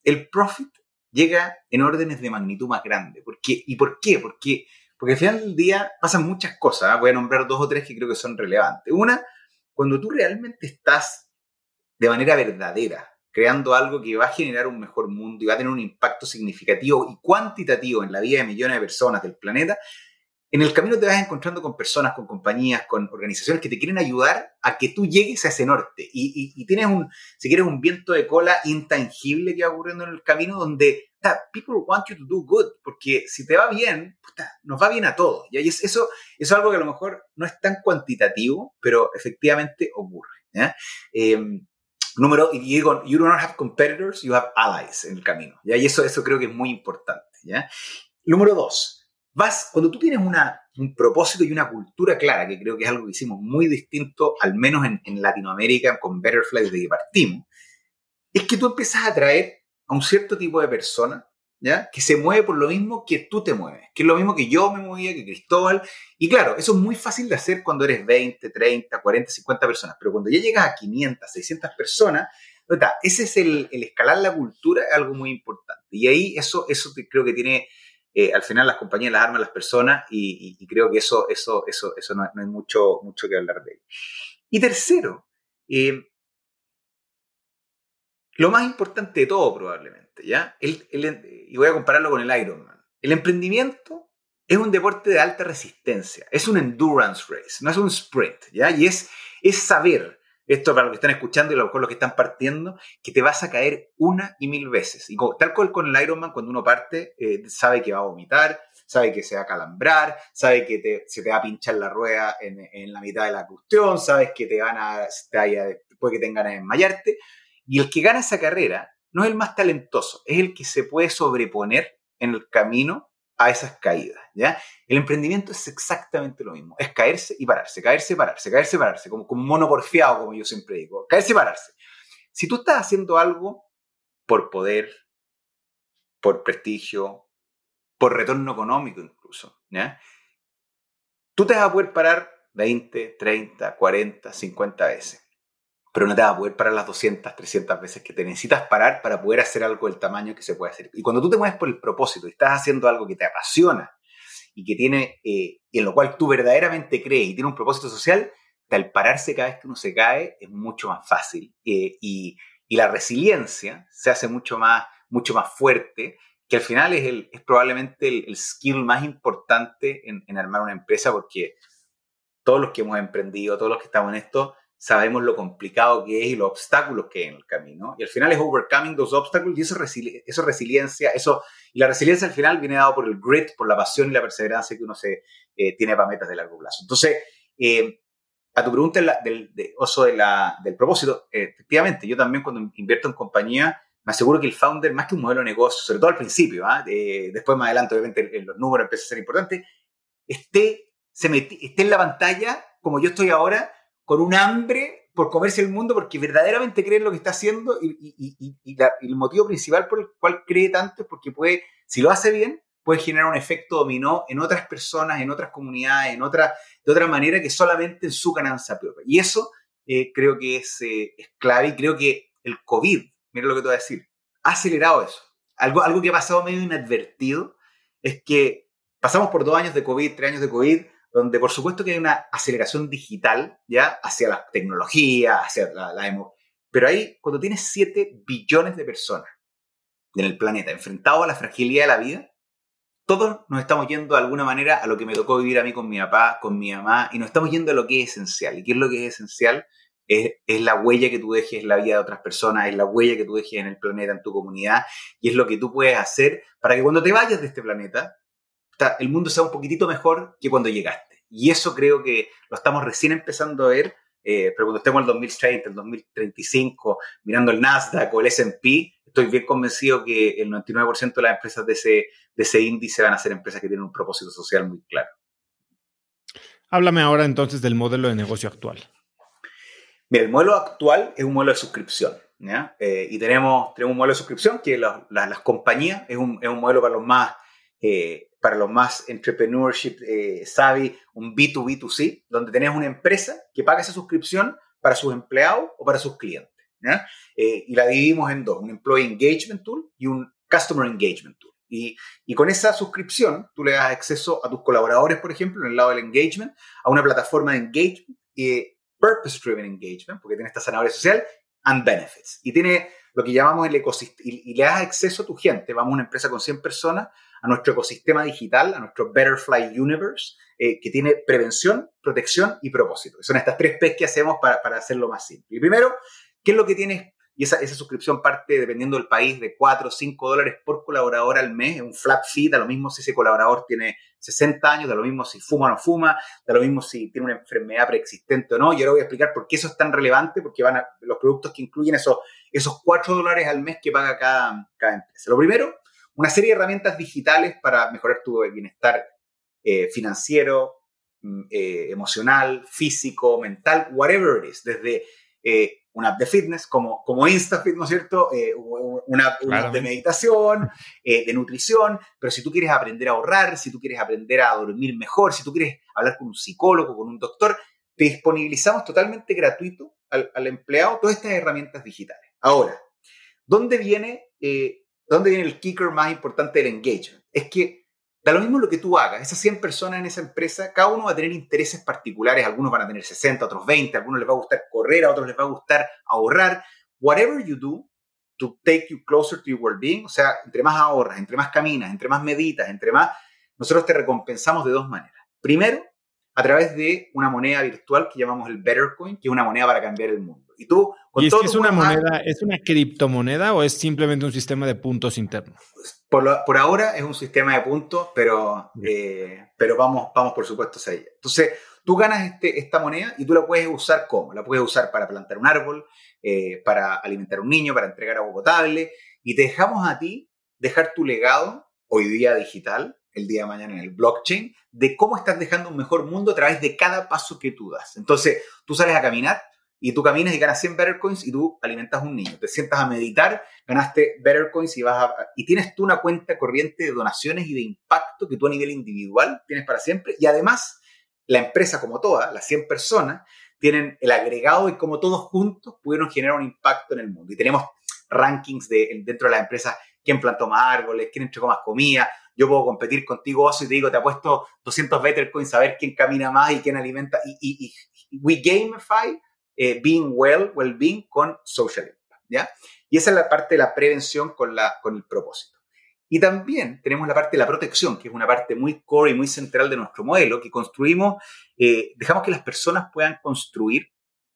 el profit llega en órdenes de magnitud más grande. ¿Por qué? ¿Y por qué? Porque, porque al final del día pasan muchas cosas. ¿ah? Voy a nombrar dos o tres que creo que son relevantes. Una, cuando tú realmente estás de manera verdadera creando algo que va a generar un mejor mundo y va a tener un impacto significativo y cuantitativo en la vida de millones de personas del planeta, en el camino te vas encontrando con personas, con compañías, con organizaciones que te quieren ayudar a que tú llegues a ese norte. Y, tienes un, si quieres, un viento de cola intangible que va ocurriendo en el camino donde people want you to do good, porque si te va bien, nos va bien a todos. Y eso, eso es algo que a lo mejor no es tan cuantitativo, pero efectivamente ocurre. Em, número, y digo, you don't have competitors, you have allies en el camino. ¿ya? Y eso, eso creo que es muy importante. ¿ya? Número dos, vas, cuando tú tienes una, un propósito y una cultura clara, que creo que es algo que hicimos muy distinto, al menos en, en Latinoamérica, con Betterfly desde que partimos, es que tú empiezas a atraer a un cierto tipo de persona, ¿ya? Que se mueve por lo mismo que tú te mueves, que es lo mismo que yo me movía, que Cristóbal. Y claro, eso es muy fácil de hacer cuando eres 20, 30, 40, 50 personas, pero cuando ya llegas a 500, 600 personas, ese es el, escalar la cultura, es algo muy importante. Y ahí eso, eso creo que tiene, eh, al final las compañías las arman las personas y, creo que eso, eso, eso, eso no, hay mucho, mucho que hablar de. Y tercero, eh, lo más importante de todo probablemente, ¿ya? y voy a compararlo con el Ironman. El emprendimiento es un deporte de alta resistencia, es un endurance race, no es un sprint, ¿ya? Y es, es saber, esto para los que están escuchando y los, los que están partiendo, que te vas a caer una y mil veces. Y tal cual con el Ironman, cuando uno parte, eh, sabe que va a vomitar, sabe que se va a calambrar, sabe que se te va a pinchar la rueda en, la mitad de la cuestión, sabes que te van a, te puede que tengan a desmayarte, y el que gana esa carrera no es el más talentoso, es el que se puede sobreponer en el camino a esas caídas, ¿ya? El emprendimiento es exactamente lo mismo, es caerse y pararse, caerse y pararse, caerse y pararse, como, como mono porfiado, como yo siempre digo, caerse y pararse. Si tú estás haciendo algo por poder, por prestigio, por retorno económico incluso, ¿ya? Tú te vas a poder parar 20, 30, 40, 50 veces pero no te vas a poder parar las 200, 300 veces que te necesitas parar para poder hacer algo del tamaño que se puede hacer. Y cuando tú te mueves por el propósito y estás haciendo algo que te apasiona y que tiene, eh, en lo cual tú verdaderamente crees y tiene un propósito social, al pararse cada vez que uno se cae es mucho más fácil. Eh, y, y, la resiliencia se hace mucho más, mucho más fuerte, que al final es, el, es probablemente el, skill más importante en, en armar una empresa, porque todos los que hemos emprendido, todos los que estamos en esto, sabemos lo complicado que es y los obstáculos que hay en el camino. Y al final es overcoming those obstacles y eso, eso resiliencia, eso, y la resiliencia al final viene dado por el grit, por la pasión y la perseverancia que uno se eh, tiene para metas de largo plazo. Entonces, eh, a tu pregunta del de, oso de la, del propósito, eh, efectivamente, yo también cuando invierto en compañía, me aseguro que el founder, más que un modelo de negocio, sobre todo al principio, ¿ah? después más adelante, obviamente, los números empiezan a ser importantes, esté, se esté en la pantalla como yo estoy ahora, con un hambre por comerse el mundo porque verdaderamente cree en lo que está haciendo y, el motivo principal por el cual cree tanto es porque puede, si lo hace bien, puede generar un efecto dominó en otras personas, en otras comunidades, en otra, de otra manera que solamente en su ganancia propia. Y eso eh, creo que es, eh, es, clave y creo que el COVID, mira lo que te voy a decir, ha acelerado eso. Algo, algo que ha pasado medio inadvertido es que pasamos por dos años de COVID, tres años de COVID, donde por supuesto que hay una aceleración digital, ¿ya? Hacia la tecnología, hacia la, la Pero ahí, cuando tienes 7 billones de personas en el planeta enfrentados a la fragilidad de la vida, todos nos estamos yendo de alguna manera a lo que me tocó vivir a mí con mi papá, con mi mamá, y nos estamos yendo a lo que es esencial. ¿Y qué es lo que es esencial? Es, es, la huella que tú dejes en la vida de otras personas, es la huella que tú dejes en el planeta, en tu comunidad, y es lo que tú puedes hacer para que cuando te vayas de este planeta, el mundo sea un poquitito mejor que cuando llegaste. Y eso creo que lo estamos recién empezando a ver, eh, pero cuando estemos en el 2030, el 2035, mirando el Nasdaq o el S&P, estoy bien convencido que el 99% de las empresas de ese, de ese índice van a ser empresas que tienen un propósito social muy claro. Háblame ahora entonces del modelo de negocio actual. Mira, el modelo actual es un modelo de suscripción. Eh, y tenemos, tenemos un modelo de suscripción que las compañías es un, es un modelo para los más eh, para los más entrepreneurship eh, savvy, un B2B2C, donde tenés una empresa que paga esa suscripción para sus empleados o para sus clientes. Eh, y la dividimos en dos, un Employee Engagement Tool y un Customer Engagement Tool. Y, y, con esa suscripción tú le das acceso a tus colaboradores, por ejemplo, en el lado del engagement, a una plataforma de engagement y Purpose Driven Engagement, porque tiene esta zanahoria social, and benefits. Y tiene lo que llamamos el ecosistema, y, le das acceso a tu gente. Vamos a una empresa con 100 personas, a nuestro ecosistema digital, a nuestro Betterfly Universe, eh, que tiene prevención, protección y propósito. son estas tres P's que hacemos para, para hacerlo más simple. Y primero, ¿qué es lo que tienes? Y esa, esa suscripción parte, dependiendo del país, de 4 o 5 dólares por colaborador al mes, es un flat fee, da lo mismo si ese colaborador tiene 60 años, da lo mismo si fuma o no fuma, da lo mismo si tiene una enfermedad preexistente o no. Y ahora voy a explicar por qué eso es tan relevante, porque van los productos que incluyen esos, esos 4 dólares al mes que paga cada, cada empresa. Lo primero, una serie de herramientas digitales para mejorar tu bienestar eh, financiero, mm, eh, emocional, físico, mental, whatever it is, desde eh, una app de fitness como, como InstaFit, ¿no es cierto? una, app de meditación, de nutrición, pero si tú quieres aprender a ahorrar, si tú quieres aprender a dormir mejor, si tú quieres hablar con un psicólogo, con un doctor, te disponibilizamos totalmente gratuito al, al empleado todas estas herramientas digitales. Ahora, ¿dónde viene, ¿dónde viene el kicker más importante del engagement? Es que Da lo mismo lo que tú hagas. Esas 100 personas en esa empresa, cada uno va a tener intereses particulares. Algunos van a tener 60, otros 20. A algunos les va a gustar correr, a otros les va a gustar ahorrar. Whatever you do to take you closer to your well-being, o sea, entre más ahorras, entre más caminas, entre más meditas, entre más, nosotros te recompensamos de dos maneras. Primero, a través de una moneda virtual que llamamos el Better Coin, que es una moneda para cambiar el mundo. Y tú, con ¿Y es, que es una moneda, es una criptomoneda o es simplemente un sistema de puntos internos? Por, por ahora es un sistema de puntos, pero, eh, pero vamos, vamos por supuesto a ella. Entonces, tú ganas este, esta moneda y tú la puedes usar como? La puedes usar para plantar un árbol, eh, para alimentar a un niño, para entregar agua potable, y te dejamos a ti dejar tu legado hoy día digital el día de mañana en el blockchain de cómo estás dejando un mejor mundo a través de cada paso que tú das. Entonces, tú sales a caminar y tú caminas y ganas 100 Better Coins y tú alimentas a un niño. Te sientas a meditar, ganaste Better Coins y vas a, y tienes tú una cuenta corriente de donaciones y de impacto que tú a nivel individual tienes para siempre y además la empresa como toda, las 100 personas, tienen el agregado y como todos juntos pudieron generar un impacto en el mundo. Y tenemos rankings de, dentro de las empresas, quién plantó más árboles, quién entregó más comida, yo puedo competir contigo, Oso, y te digo, te apuesto 200 Better Coins a ver quién camina más y quién alimenta. Y, we gamify eh, being well, well-being con social impact, ¿ya? Y esa es la parte de la prevención con, la, con el propósito. Y también tenemos la parte de la protección, que es una parte muy core y muy central de nuestro modelo, que construimos, eh, dejamos que las personas puedan construir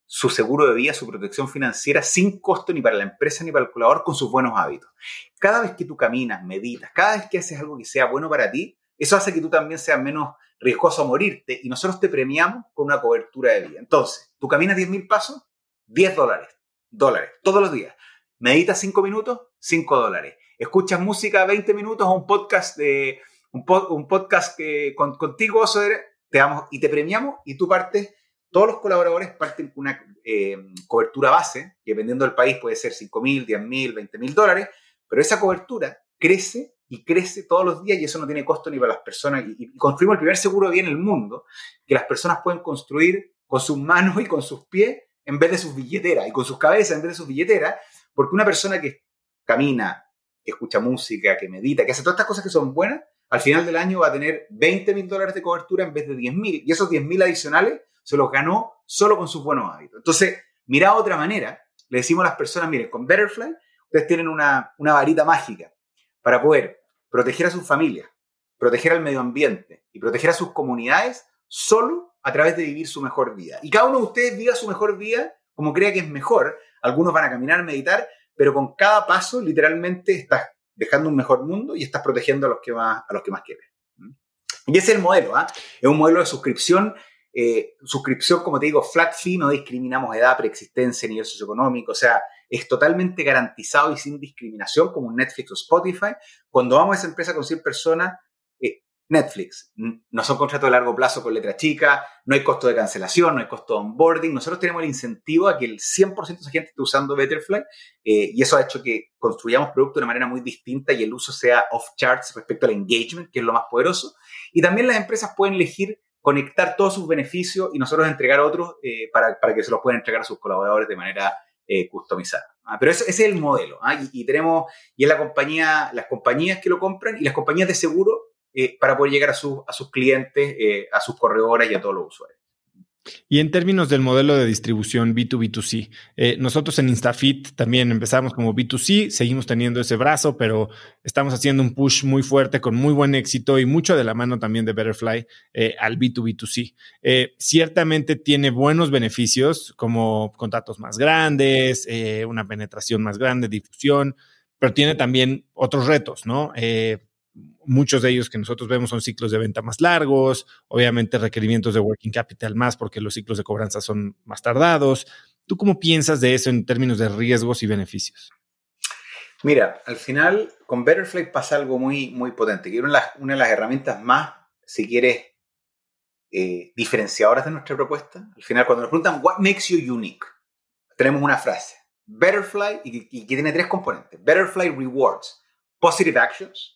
su seguro de vida, su protección financiera sin costo ni para la empresa ni para el colaborador con sus buenos hábitos. Cada vez que tú caminas, meditas, cada vez que haces algo que sea bueno para ti, eso hace que tú también seas menos riesgoso a morirte y nosotros te premiamos con una cobertura de vida. Entonces, tú caminas 10.000 pasos, 10 dólares, dólares, todos los días. Meditas 5 minutos, 5 dólares. Escuchas música 20 minutos o un podcast de un, podcast que contigo, te damos y te premiamos y tú partes todos los colaboradores parten con una eh, cobertura base, que dependiendo del país puede ser 5 mil, 10 mil, 20 mil dólares, pero esa cobertura crece y crece todos los días y eso no tiene costo ni para las personas. Y, construimos el primer seguro de vida en el mundo que las personas pueden construir con sus manos (laughs) y con sus pies en vez de sus billeteras y con sus cabezas en vez de sus billeteras, porque una persona que camina, que escucha música, que medita, que hace todas estas cosas que son buenas, al final del año va a tener 20 mil dólares de cobertura en vez de 10 mil. Y esos 10 mil adicionales se los ganó solo con sus buenos hábitos. Entonces, mira de otra manera, le decimos a las personas, miren, con Betterfly, ustedes tienen una, una varita mágica para poder proteger a sus familias, proteger al medio ambiente y proteger a sus comunidades solo a través de vivir su mejor vida. Y cada uno de ustedes viva su mejor vida como crea que es mejor. Algunos van a caminar, meditar, pero con cada paso literalmente estás dejando un mejor mundo y estás protegiendo a los que más, a los que más quieren. ¿Mm? Y ese es el modelo, ¿ah? Es un modelo de suscripción eh, suscripción, como te digo, flat fee, no discriminamos edad, preexistencia, nivel socioeconómico, o sea, es totalmente garantizado y sin discriminación, como un Netflix o Spotify. Cuando vamos a esa empresa con 100 personas, eh, Netflix, no son contratos de largo plazo con letra chica, no hay costo de cancelación, no hay costo de onboarding. Nosotros tenemos el incentivo a que el 100% de esa gente esté usando Betterfly eh, y eso ha hecho que construyamos productos de una manera muy distinta y el uso sea off charts respecto al engagement, que es lo más poderoso. Y también las empresas pueden elegir conectar todos sus beneficios y nosotros entregar otros eh, para, para, que se los puedan entregar a sus colaboradores de manera eh, customizada. Ah, pero ese, es el modelo. ¿ah? Y, tenemos, y es la compañía, las compañías que lo compran y las compañías de seguro eh, para poder llegar a, a sus clientes, a sus corredores y a todos los usuarios. Y en términos del modelo de distribución B2B2C, eh, nosotros en InstaFit también empezamos como B2C, seguimos teniendo ese brazo, pero estamos haciendo un push muy fuerte con muy buen éxito y mucho de la mano también de Betterfly eh, al B2B2C. Eh, ciertamente tiene buenos beneficios como contratos más grandes, una penetración más grande, difusión, pero tiene también otros retos, ¿no? Muchos de ellos que nosotros vemos son ciclos de venta más largos, obviamente requerimientos de working capital más porque los ciclos de cobranza son más tardados. ¿Tú cómo piensas de eso en términos de riesgos y beneficios? Mira, al final con Betterfly pasa algo muy, muy potente, que una de las, herramientas más si quieres, eh, diferenciadoras de nuestra propuesta. Al final, cuando nos preguntan, what makes you unique? Tenemos una frase, Betterfly, y, y que tiene tres componentes. Betterfly rewards positive actions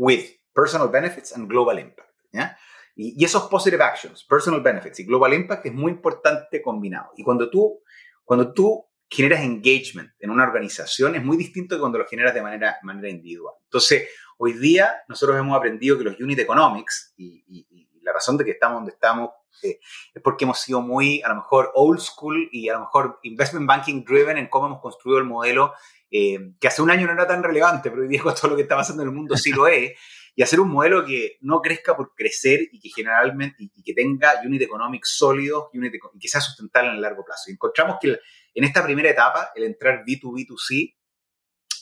with personal benefits and global impact. ¿ya? Y, esos positive actions, personal benefits y global impact es muy importante combinado. Y cuando tú, cuando tú generas engagement en una organización es muy distinto de cuando lo generas de manera, manera individual. Entonces, hoy día nosotros hemos aprendido que los unit economics y, la razón de que estamos donde estamos eh, es porque hemos sido muy, a lo mejor, old school y a lo mejor investment banking driven en cómo hemos construido el modelo eh, que hace un año no era tan relevante, pero hoy día con todo lo que está pasando en el mundo sí lo es (laughs) y hacer un modelo que no crezca por crecer y que generalmente y, que tenga unit economics sólidos y que sea sustentable en el largo plazo. Y encontramos que en esta primera etapa, el entrar B2B2C,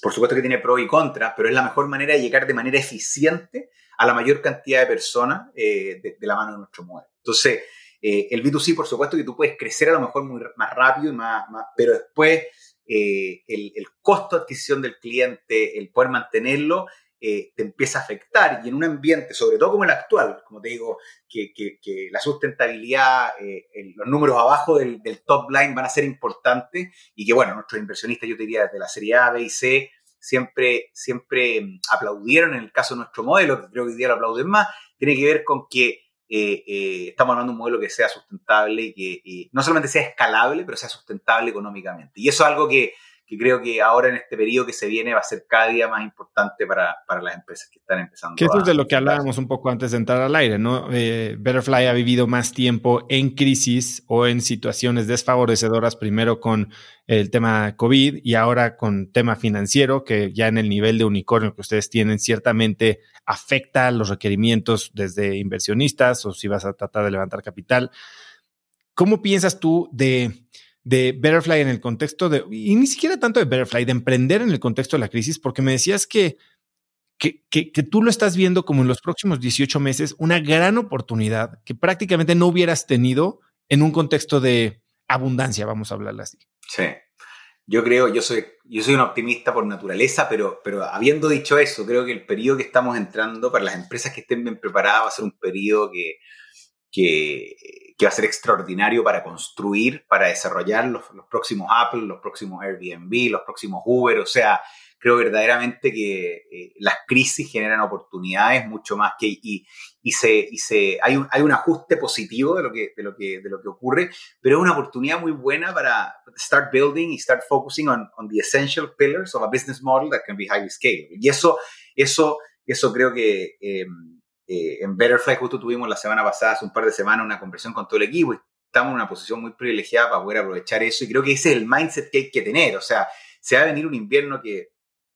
por supuesto que tiene pro y contra, pero es la mejor manera de llegar de manera eficiente a la mayor cantidad de personas eh, de, la mano de nuestro modelo. Entonces, eh, el B2C, por supuesto que tú puedes crecer a lo mejor muy, más rápido, y más, pero después eh, el, costo de adquisición del cliente, el poder mantenerlo, eh, te empieza a afectar. Y en un ambiente, sobre todo como el actual, como te digo, que, que, la sustentabilidad, eh, los números abajo del, top line van a ser importantes y que, bueno, nuestros inversionistas, yo te diría, desde la serie A, B y C, siempre, siempre mm, aplaudieron en el caso de nuestro modelo, que creo que hoy día lo aplauden más, tiene que ver con que eh, estamos hablando de un modelo que sea sustentable y que no solamente sea escalable, pero sea sustentable económicamente. Y eso es algo que, que creo que ahora en este periodo que se viene va a ser cada día más importante para, para las empresas que están empezando. Que esto es de lo que hablábamos un poco antes de entrar al aire, ¿no? Eh, Betterfly ha vivido más tiempo en crisis o en situaciones desfavorecedoras, primero con el tema COVID y ahora con tema financiero, que ya en el nivel de unicornio que ustedes tienen ciertamente afecta los requerimientos desde inversionistas o si vas a tratar de levantar capital. ¿Cómo piensas tú de de Betterfly en el contexto de, y ni siquiera tanto de Betterfly, de emprender en el contexto de la crisis, porque me decías que, que, que, tú lo estás viendo como en los próximos 18 meses una gran oportunidad que prácticamente no hubieras tenido en un contexto de abundancia, vamos a hablarla así. Sí. Yo creo, yo soy, yo soy un optimista por naturaleza, pero, pero habiendo dicho eso, creo que el periodo que estamos entrando para las empresas que estén bien preparadas va a ser un periodo que, que, que va a ser extraordinario para construir, para desarrollar los, próximos Apple, los próximos Airbnb, los próximos Uber. O sea, creo verdaderamente que eh, las crisis generan oportunidades mucho más que y, y se, y se hay, un, hay un ajuste positivo de lo, que, de, lo que, de lo que ocurre, pero es una oportunidad muy buena para start building y start focusing on, on the essential pillars of a business model that can be highly scalable. Y eso, eso, eso creo que eh, eh, en Betterfly justo tuvimos la semana pasada, hace un par de semanas, una conversación con todo el equipo estamos en una posición muy privilegiada para poder aprovechar eso y creo que ese es el mindset que hay que tener. O sea, se va a venir un invierno que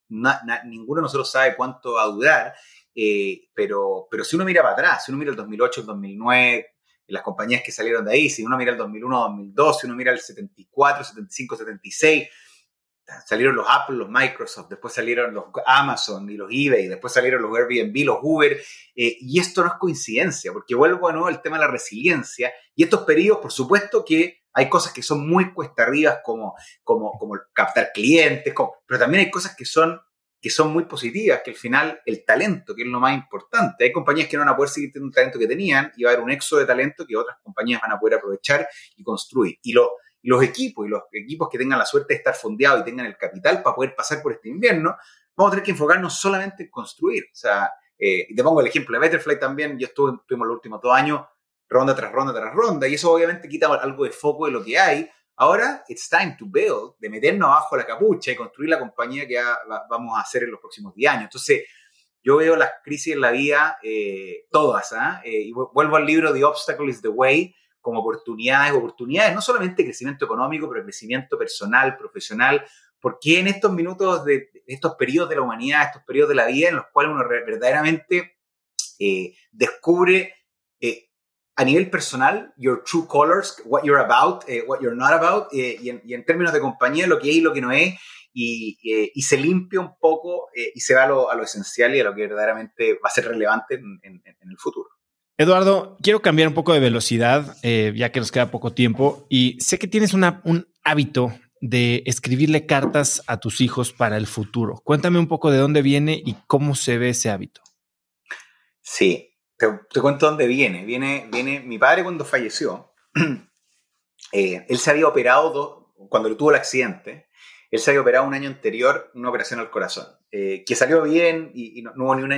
ninguno de nosotros sabe cuánto va a durar, eh, pero, pero si uno mira para atrás, si uno mira el 2008, el 2009, las compañías que salieron de ahí, si uno mira el 2001, 2002, si uno mira el 74, 75, 76, salieron los Apple, los Microsoft, después salieron los Amazon y los eBay, después salieron los Airbnb, los Uber, eh, y esto no es coincidencia, porque vuelvo a nuevo al tema de la resiliencia, y estos periodos, por supuesto que hay cosas que son muy cuesta arriba, como, como, como captar clientes, pero también hay cosas que son, que son muy positivas, que al final el talento, que es lo más importante, hay compañías que no van a poder seguir teniendo un talento que tenían, y va a haber un éxodo de talento que otras compañías van a poder aprovechar y construir. Y lo, los equipos y los equipos que tengan la suerte de estar fondeados y tengan el capital para poder pasar por este invierno, vamos a tener que enfocarnos solamente en construir. O sea, eh, te pongo el ejemplo de Betterfly también, yo estuve, estuvimos los últimos dos años ronda tras ronda tras ronda y eso obviamente quita algo de foco de lo que hay. Ahora, it's time to build, de meternos abajo la capucha y construir la compañía que vamos a hacer en los próximos 10 años. Entonces, yo veo las crisis en la vida, eh, todas, ¿ah? eh, y vuelvo al libro The Obstacle is the Way, como oportunidades, oportunidades, no solamente crecimiento económico, pero crecimiento personal, profesional, porque en estos minutos, de, estos periodos de la humanidad, estos periodos de la vida en los cuales uno verdaderamente eh, descubre eh, a nivel personal your true colors, what you're about, eh, what you're not about, y en, términos de compañía, lo que es y lo que no es, y, se limpia un poco y se va a lo, a lo, esencial y a lo que verdaderamente va a ser relevante en el futuro. Eduardo, quiero cambiar un poco de velocidad, eh, ya que nos queda poco tiempo, y sé que tienes un hábito de escribirle cartas a tus hijos para el futuro. Cuéntame un poco de dónde viene y cómo se ve ese hábito. Sí, te, cuento dónde viene. viene. Viene mi padre cuando falleció. (clears throat) Eh, él se había operado cuando tuvo el accidente. Él se había operado un año anterior una operación al corazón, eh, que salió bien y, no, hubo ni una...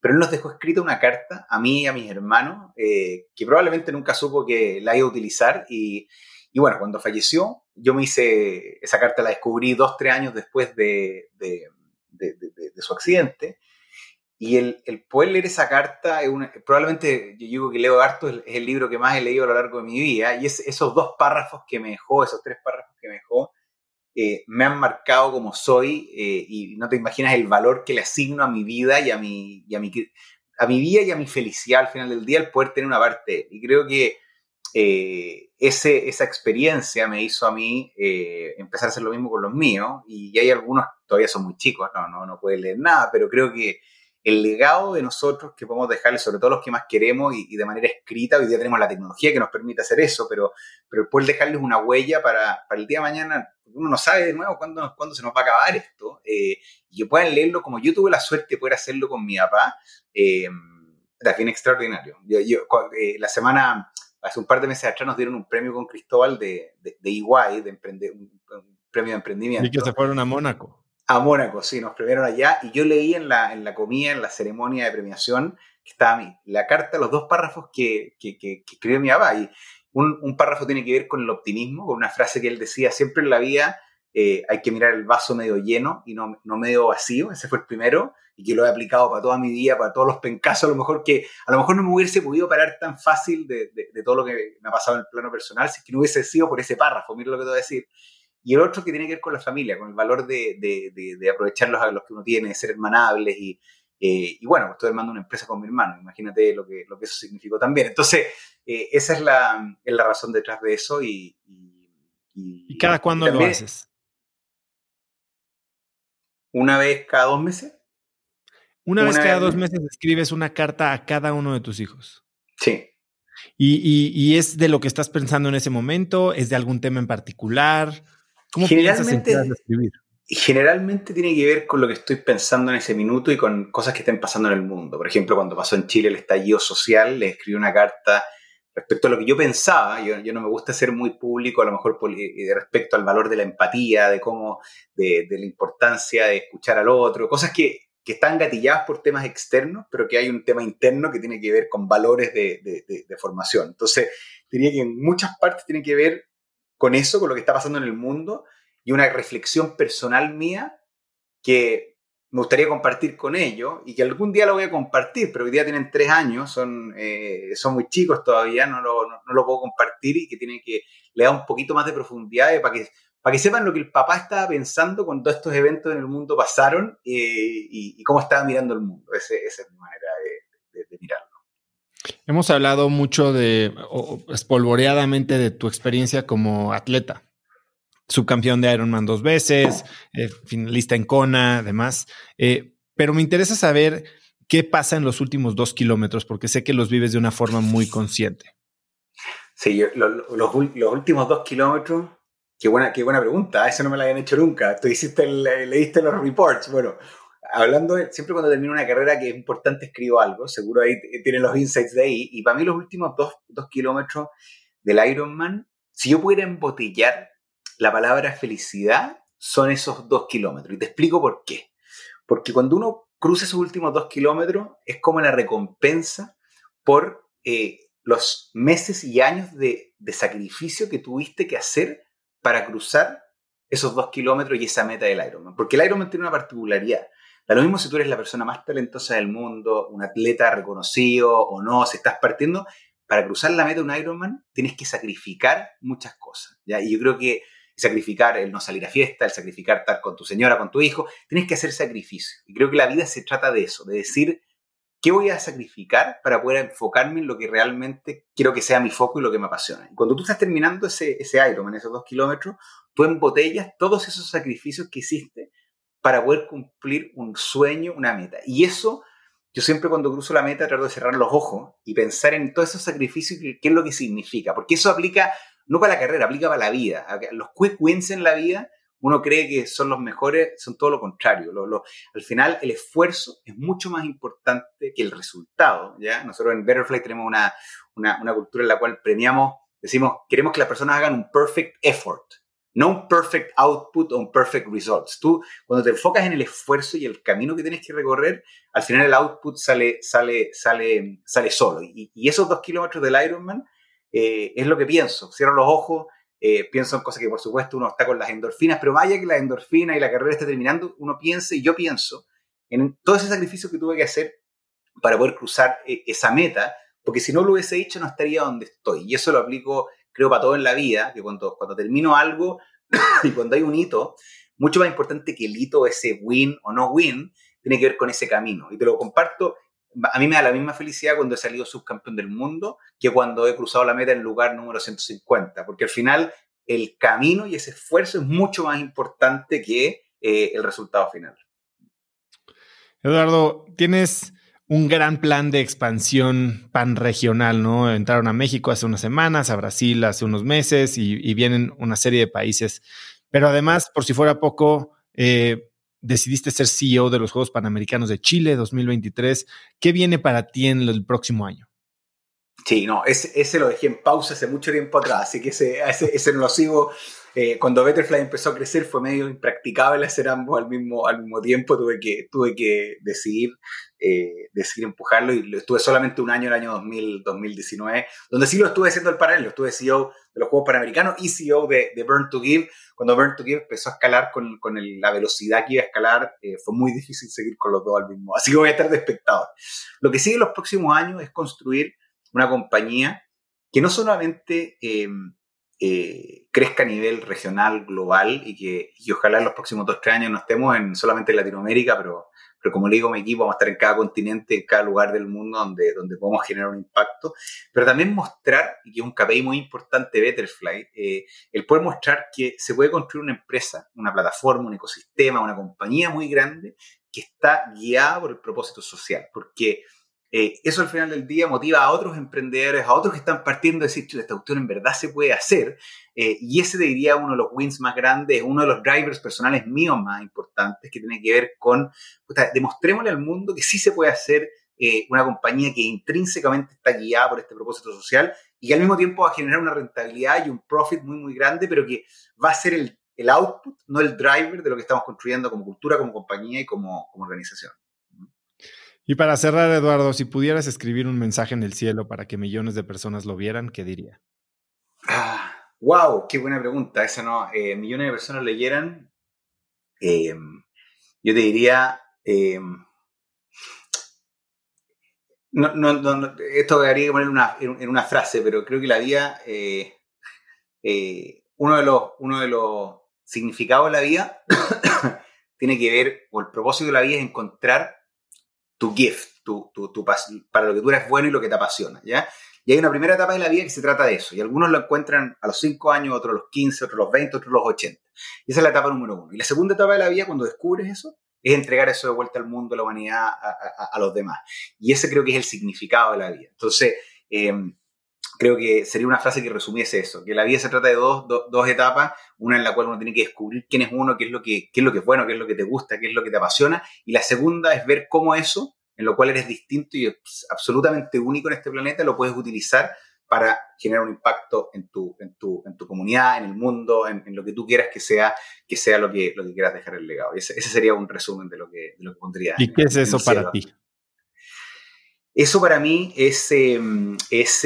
Pero él nos dejó escrita una carta a mí y a mis hermanos, eh, que probablemente nunca supo que la iba a utilizar. Y, y, bueno, cuando falleció, yo me hice, esa carta la descubrí dos, tres años después de, de, de, de su accidente. Y el, el, poder leer esa carta, es probablemente yo digo que leo harto, es el libro que más he leído a lo largo de mi vida, y es, esos dos párrafos que me dejó, esos tres párrafos que me dejó, eh, me han marcado como soy, eh, y no te imaginas el valor que le asigno a mi vida y a mi, y a mi, a mi vida y a mi felicidad al final del día, el poder tener una parte. Y creo que eh, ese, esa experiencia me hizo a mí empezar a hacer lo mismo con los míos, y hay algunos, todavía son muy chicos, no, no, no pueden leer nada, pero creo que el legado de nosotros que podemos dejarles, sobre todo los que más queremos y, de manera escrita, hoy día tenemos la tecnología que nos permite hacer eso, pero, pero poder dejarles una huella para, para el día de mañana, uno no sabe de nuevo cuándo, cuándo se nos va a acabar esto, eh, y que puedan leerlo como yo tuve la suerte de poder hacerlo con mi papá, eh, bien extraordinario. Yo, yo eh, la semana, hace un par de meses atrás nos dieron un premio con Cristóbal de, de, de EY, de un, un, premio de emprendimiento. Y que se fueron a Mónaco. A Mónaco, sí, nos premiaron allá. Y yo leí en la, en la comida, en la ceremonia de premiación, que estaba la carta, los dos párrafos que, que, que, escribió mi papá. Y un, un, párrafo tiene que ver con el optimismo, con una frase que él decía, siempre en la vida eh, hay que mirar el vaso medio lleno y no, no medio vacío. Ese fue el primero y que lo he aplicado para toda mi vida, para todos los pencasos, a lo mejor que a lo mejor no me hubiese podido parar tan fácil de, de, de todo lo que me ha pasado en el plano personal si es que no hubiese sido por ese párrafo, mira lo que te voy a decir. Y el otro que tiene que ver con la familia, con el valor de, de, de, aprovechar los, los que uno tiene, de ser hermanables y, eh, y bueno, estoy armando una empresa con mi hermano, imagínate lo que, lo que eso significó también. Entonces, eh, esa es la, es la razón detrás de eso y... ¿Y, y cada cuándo lo haces? Una vez cada dos meses. Una, vez cada dos meses escribes una carta a cada uno de tus hijos. Sí. Y, y, es de lo que estás pensando en ese momento? ¿Es de algún tema en particular? ¿Cómo generalmente, escribir? Generalmente tiene que ver con lo que estoy pensando en ese minuto y con cosas que estén pasando en el mundo. Por ejemplo, cuando pasó en Chile el estallido social, le escribí una carta respecto a lo que yo pensaba. Yo, yo no me gusta ser muy público, a lo mejor eh, respecto al valor de la empatía, de cómo, de, de la importancia de escuchar al otro, cosas que, que están gatilladas por temas externos, pero que hay un tema interno que tiene que ver con valores de, de, de, formación. Entonces, diría que en muchas partes tiene que ver con eso, con lo que está pasando en el mundo y una reflexión personal mía que me gustaría compartir con ellos y que algún día lo voy a compartir, pero hoy día tienen tres años, son, eh, son muy chicos todavía, no lo, no, no, lo puedo compartir y que tienen que le da un poquito más de profundidad para que, para que sepan lo que el papá estaba pensando cuando estos eventos en el mundo pasaron eh, y, cómo estaba mirando el mundo. Esa es mi manera de, de, de mirarlo. Hemos hablado mucho de, espolvoreadamente, de tu experiencia como atleta. Subcampeón de Ironman dos veces, eh, finalista en Kona, además. Eh, pero me interesa saber qué pasa en los últimos dos kilómetros, porque sé que los vives de una forma muy consciente. Sí, los, últimos dos kilómetros, qué buena, qué buena pregunta, eso no me la habían hecho nunca. Tú hiciste, le, leíste los reports. Bueno, hablando, siempre cuando termino una carrera que es importante escribo algo, seguro ahí tienen los insights de ahí, y para mí los últimos dos, dos kilómetros del Ironman, si yo pudiera embotellar la palabra felicidad, son esos dos kilómetros, y te explico por qué. Porque cuando uno cruza esos últimos dos kilómetros, es como la recompensa por eh, los meses y años de, de sacrificio que tuviste que hacer para cruzar esos dos kilómetros y esa meta del Ironman. Porque el Ironman tiene una particularidad. Da lo mismo si tú eres la persona más talentosa del mundo, un atleta reconocido o no, si estás partiendo, para cruzar la meta de un Ironman tienes que sacrificar muchas cosas. Y yo creo que sacrificar el no salir a fiesta, el sacrificar estar con tu señora, con tu hijo, tienes que hacer sacrificio. Y creo que la vida se trata de eso, de decir, ¿qué voy a sacrificar para poder enfocarme en lo que realmente quiero que sea mi foco y lo que me apasiona? Y cuando tú estás terminando ese, ese Ironman, esos dos kilómetros, tú embotellas todos esos sacrificios que hiciste para poder cumplir un sueño, una meta. Y eso, yo siempre cuando cruzo la meta trato de cerrar los ojos y pensar en todos esos sacrificios, qué es lo que significa. Porque eso aplica no para la carrera, aplica para la vida. Los quick en la vida, uno cree que son los mejores, son todo lo contrario. al final, el esfuerzo es mucho más importante que el resultado. ¿ya? Nosotros en Betterfly tenemos una, una, cultura en la cual premiamos, decimos, queremos que las personas hagan un perfect effort, no un perfect output o un perfect results. Tú, cuando te enfocas en el esfuerzo y el camino que tienes que recorrer, al final el output sale, sale, sale, sale solo. Y, esos dos kilómetros del Ironman eh, es lo que pienso. Cierro los ojos eh, pienso en cosas que por supuesto uno está con las endorfinas, pero vaya que la endorfina y la carrera esté terminando, uno piensa y yo pienso en todo ese sacrificio que tuve que hacer para poder cruzar eh, esa meta, porque si no lo hubiese hecho no estaría donde estoy. Y eso lo aplico, creo, para todo en la vida, que cuando, cuando termino algo (coughs) y cuando hay un hito, mucho más importante que el hito, ese win o no win, tiene que ver con ese camino. Y te lo comparto a mí me da la misma felicidad cuando he salido subcampeón del mundo que cuando he cruzado la meta en lugar número 150, porque al final el camino y ese esfuerzo es mucho más importante que eh, el resultado final. Eduardo, tienes un gran plan de expansión panregional, ¿no? Entraron a México hace unas semanas, a Brasil hace unos meses y, vienen una serie de países. Pero además, por si fuera poco, eh, decidiste ser CEO de los Juegos Panamericanos de Chile 2023. ¿Qué viene para ti en el próximo año? Sí, no, ese, ese lo dejé en pausa hace mucho tiempo atrás, así que ese, ese, no lo sigo. Eh, cuando Betterfly empezó a crecer fue medio impracticable hacer ambos al mismo, al mismo tiempo, tuve que, tuve que decidir, eh, decidir empujarlo y estuve solamente un año, el año 2000, 2019, donde sí lo estuve haciendo el paralelo, estuve CEO de los Juegos Panamericanos y CEO de, de Burn to Give, cuando Burn to Give empezó a escalar con, con la velocidad que iba a escalar, eh, fue muy difícil seguir con los dos al mismo. Así que voy a estar de espectador. Lo que sigue en los próximos años es construir una compañía que no solamente eh, crezca a nivel regional, global, y que y ojalá en los próximos dos, tres años no estemos en, solamente en Latinoamérica, pero pero como le digo mi equipo, vamos a estar en cada continente, en cada lugar del mundo donde, donde podemos generar un impacto, pero también mostrar, y que es un KPI muy importante de Betterfly, eh, el poder mostrar que se puede construir una empresa, una plataforma, un ecosistema, una compañía muy grande que está guiada por el propósito social, porque eh, eso al final del día motiva a otros emprendedores, a otros que están partiendo de decir, esta cuestión en verdad se puede hacer. Eh, y ese te diría uno de los wins más grandes, uno de los drivers personales míos más importantes, que tiene que ver con, demostrémosle al mundo que sí se puede hacer eh, una compañía que intrínsecamente está guiada por este propósito social y que al mismo tiempo va a generar una rentabilidad y un profit muy, muy grande, pero que va a ser el, el output, no el driver de lo que estamos construyendo como cultura, como compañía y como, como organización. Y para cerrar, Eduardo, si pudieras escribir un mensaje en el cielo para que millones de personas lo vieran, ¿qué diría? Ah, wow, qué buena pregunta. Esa no, eh, millones de personas leyeran. Eh, yo te diría. Eh, no, no, no, esto habría que poner una, en, una frase, pero creo que la vida. uno, de los, uno de los significados de la vida (coughs) tiene que ver, o el propósito de la vida es encontrar tu gift, tu, tu, para lo que tú eres bueno y lo que te apasiona, ¿ya? Y hay una primera etapa de la vida que se trata de eso, y algunos lo encuentran a los 5 años, otros a los 15, otros a los 20, otros a los 80. Y esa es la etapa número uno. Y la segunda etapa de la vida, cuando descubres eso, es entregar eso de vuelta al mundo, a la humanidad, a, los demás. Y ese creo que es el significado de la vida. Entonces, em, creo que sería una frase que resumiese eso, que la vida se trata de dos, dos, etapas, una en la cual uno tiene que descubrir quién es uno, qué es, lo que, qué es lo que es bueno, qué es lo que te gusta, qué es lo que te apasiona, y la segunda es ver cómo eso, en lo cual eres distinto y absolutamente único en este planeta, lo puedes utilizar para generar un impacto en tu, en tu, en tu comunidad, en el mundo, en, lo que tú quieras que sea, que sea lo que, lo que quieras dejar el legado. Ese, ese sería un resumen de lo que, de lo que pondría. ¿Y qué es eso para ti? Eso para mí es, em, eh, es,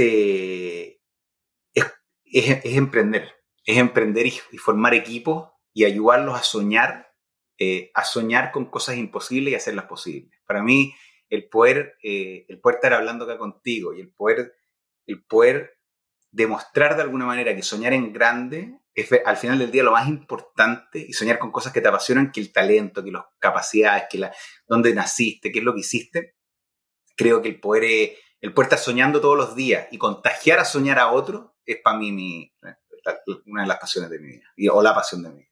es, emprender, es emprender y, formar equipos y ayudarlos a soñar, eh, a soñar con cosas imposibles y hacerlas posibles. Para mí, el poder, eh, el poder estar hablando acá contigo y el poder, el poder demostrar de alguna manera que soñar en grande es al final del día lo más importante y soñar con cosas que te apasionan que el talento, que las capacidades, que la, dónde naciste, qué es lo que hiciste, creo que el poder, el poder estar soñando todos los días y contagiar a soñar a otro es para mí mi, una de las pasiones de mi vida, o la pasión de mi vida.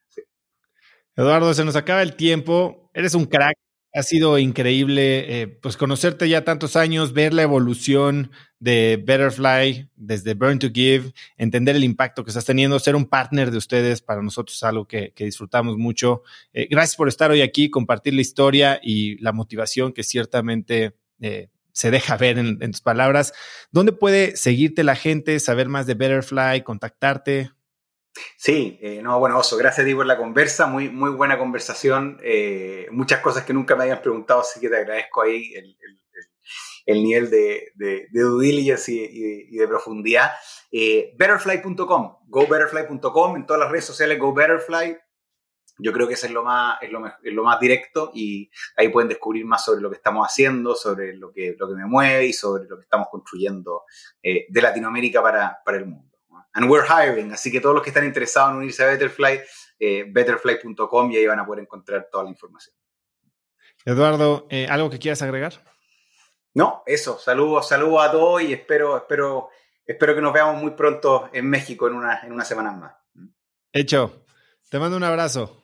Eduardo, se nos acaba el tiempo, eres un crack, Ha sido increíble eh, pues conocerte ya tantos años, ver la evolución de Betterfly desde Burn to Give, entender el impacto que estás teniendo, ser un partner de ustedes para nosotros es algo que, disfrutamos mucho. Eh, gracias por estar hoy aquí, compartir la historia y la motivación que ciertamente eh, se deja ver en, tus palabras. ¿Dónde puede seguirte la gente, saber más de Betterfly, contactarte? Sí, eh, no, bueno, Oso, gracias a ti por la conversa, muy, muy buena conversación, eh, muchas cosas que nunca me habían preguntado, así que te agradezco ahí el, nivel de, de, due diligence y, de profundidad. Eh, betterfly.com, gobetterfly.com, en todas las redes sociales, GoBetterfly, yo creo que eso es lo más, es lo, es lo, más directo y ahí pueden descubrir más sobre lo que estamos haciendo, sobre lo que, lo que me mueve y sobre lo que estamos construyendo de Latinoamérica para, para el mundo. And we're hiring, así que todos los que están interesados en unirse a Betterfly, eh, betterfly.com y ahí van a poder encontrar toda la información. Eduardo, eh, ¿algo que quieras agregar? No, eso, saludos, saludos a todos y espero, espero, espero que nos veamos muy pronto en México en una, en una semana más. Hecho, te mando un abrazo.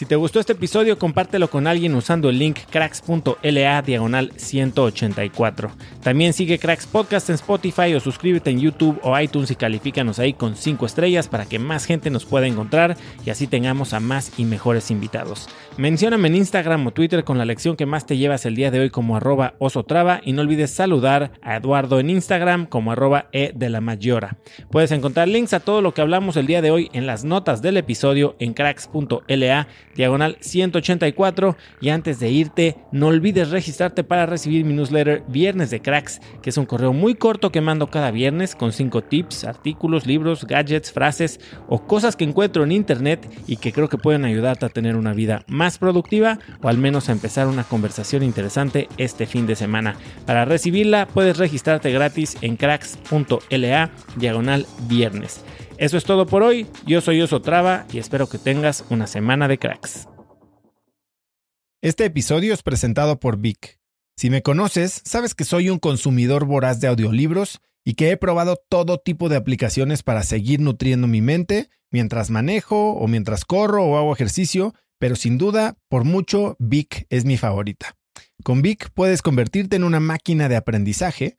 Si te gustó este episodio, compártelo con alguien usando el link cracks.la diagonal 184. También sigue Cracks Podcast en Spotify o suscríbete en YouTube o iTunes y califícanos ahí con 5 estrellas para que más gente nos pueda encontrar y así tengamos a más y mejores invitados. Mencióname en Instagram o Twitter con la lección que más te llevas el día de hoy como arroba osotrava y no olvides saludar a Eduardo en Instagram como arroba e de la mayora. Puedes encontrar links a todo lo que hablamos el día de hoy en las notas del episodio en cracks.la diagonal 184. Y antes de irte, no olvides registrarte para recibir mi newsletter Viernes de Cracks, que es un correo muy corto que mando cada viernes con 5 tips, artículos, libros, gadgets, frases o cosas que encuentro en internet y que creo que pueden ayudarte a tener una vida más productiva o al menos a empezar una conversación interesante este fin de semana. Para recibirla puedes registrarte gratis en cracks.la diagonal viernes. Eso es todo por hoy. Yo soy Oso Traba y espero que tengas una semana de cracks. Este episodio es presentado por Vic. Si me conoces, sabes que soy un consumidor voraz de audiolibros y que he probado todo tipo de aplicaciones para seguir nutriendo mi mente mientras manejo o mientras corro o hago ejercicio, pero sin duda, por mucho, Vic es mi favorita. Con Vic puedes convertirte en una máquina de aprendizaje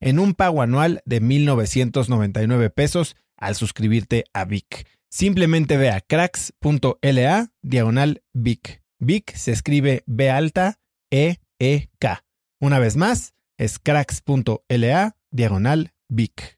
en un pago anual de 1.999 pesos al suscribirte a Vic. Simplemente ve a cracks.la diagonal Vic. Vic se escribe B alta E E K. Una vez más, es cracks.la diagonal Vic.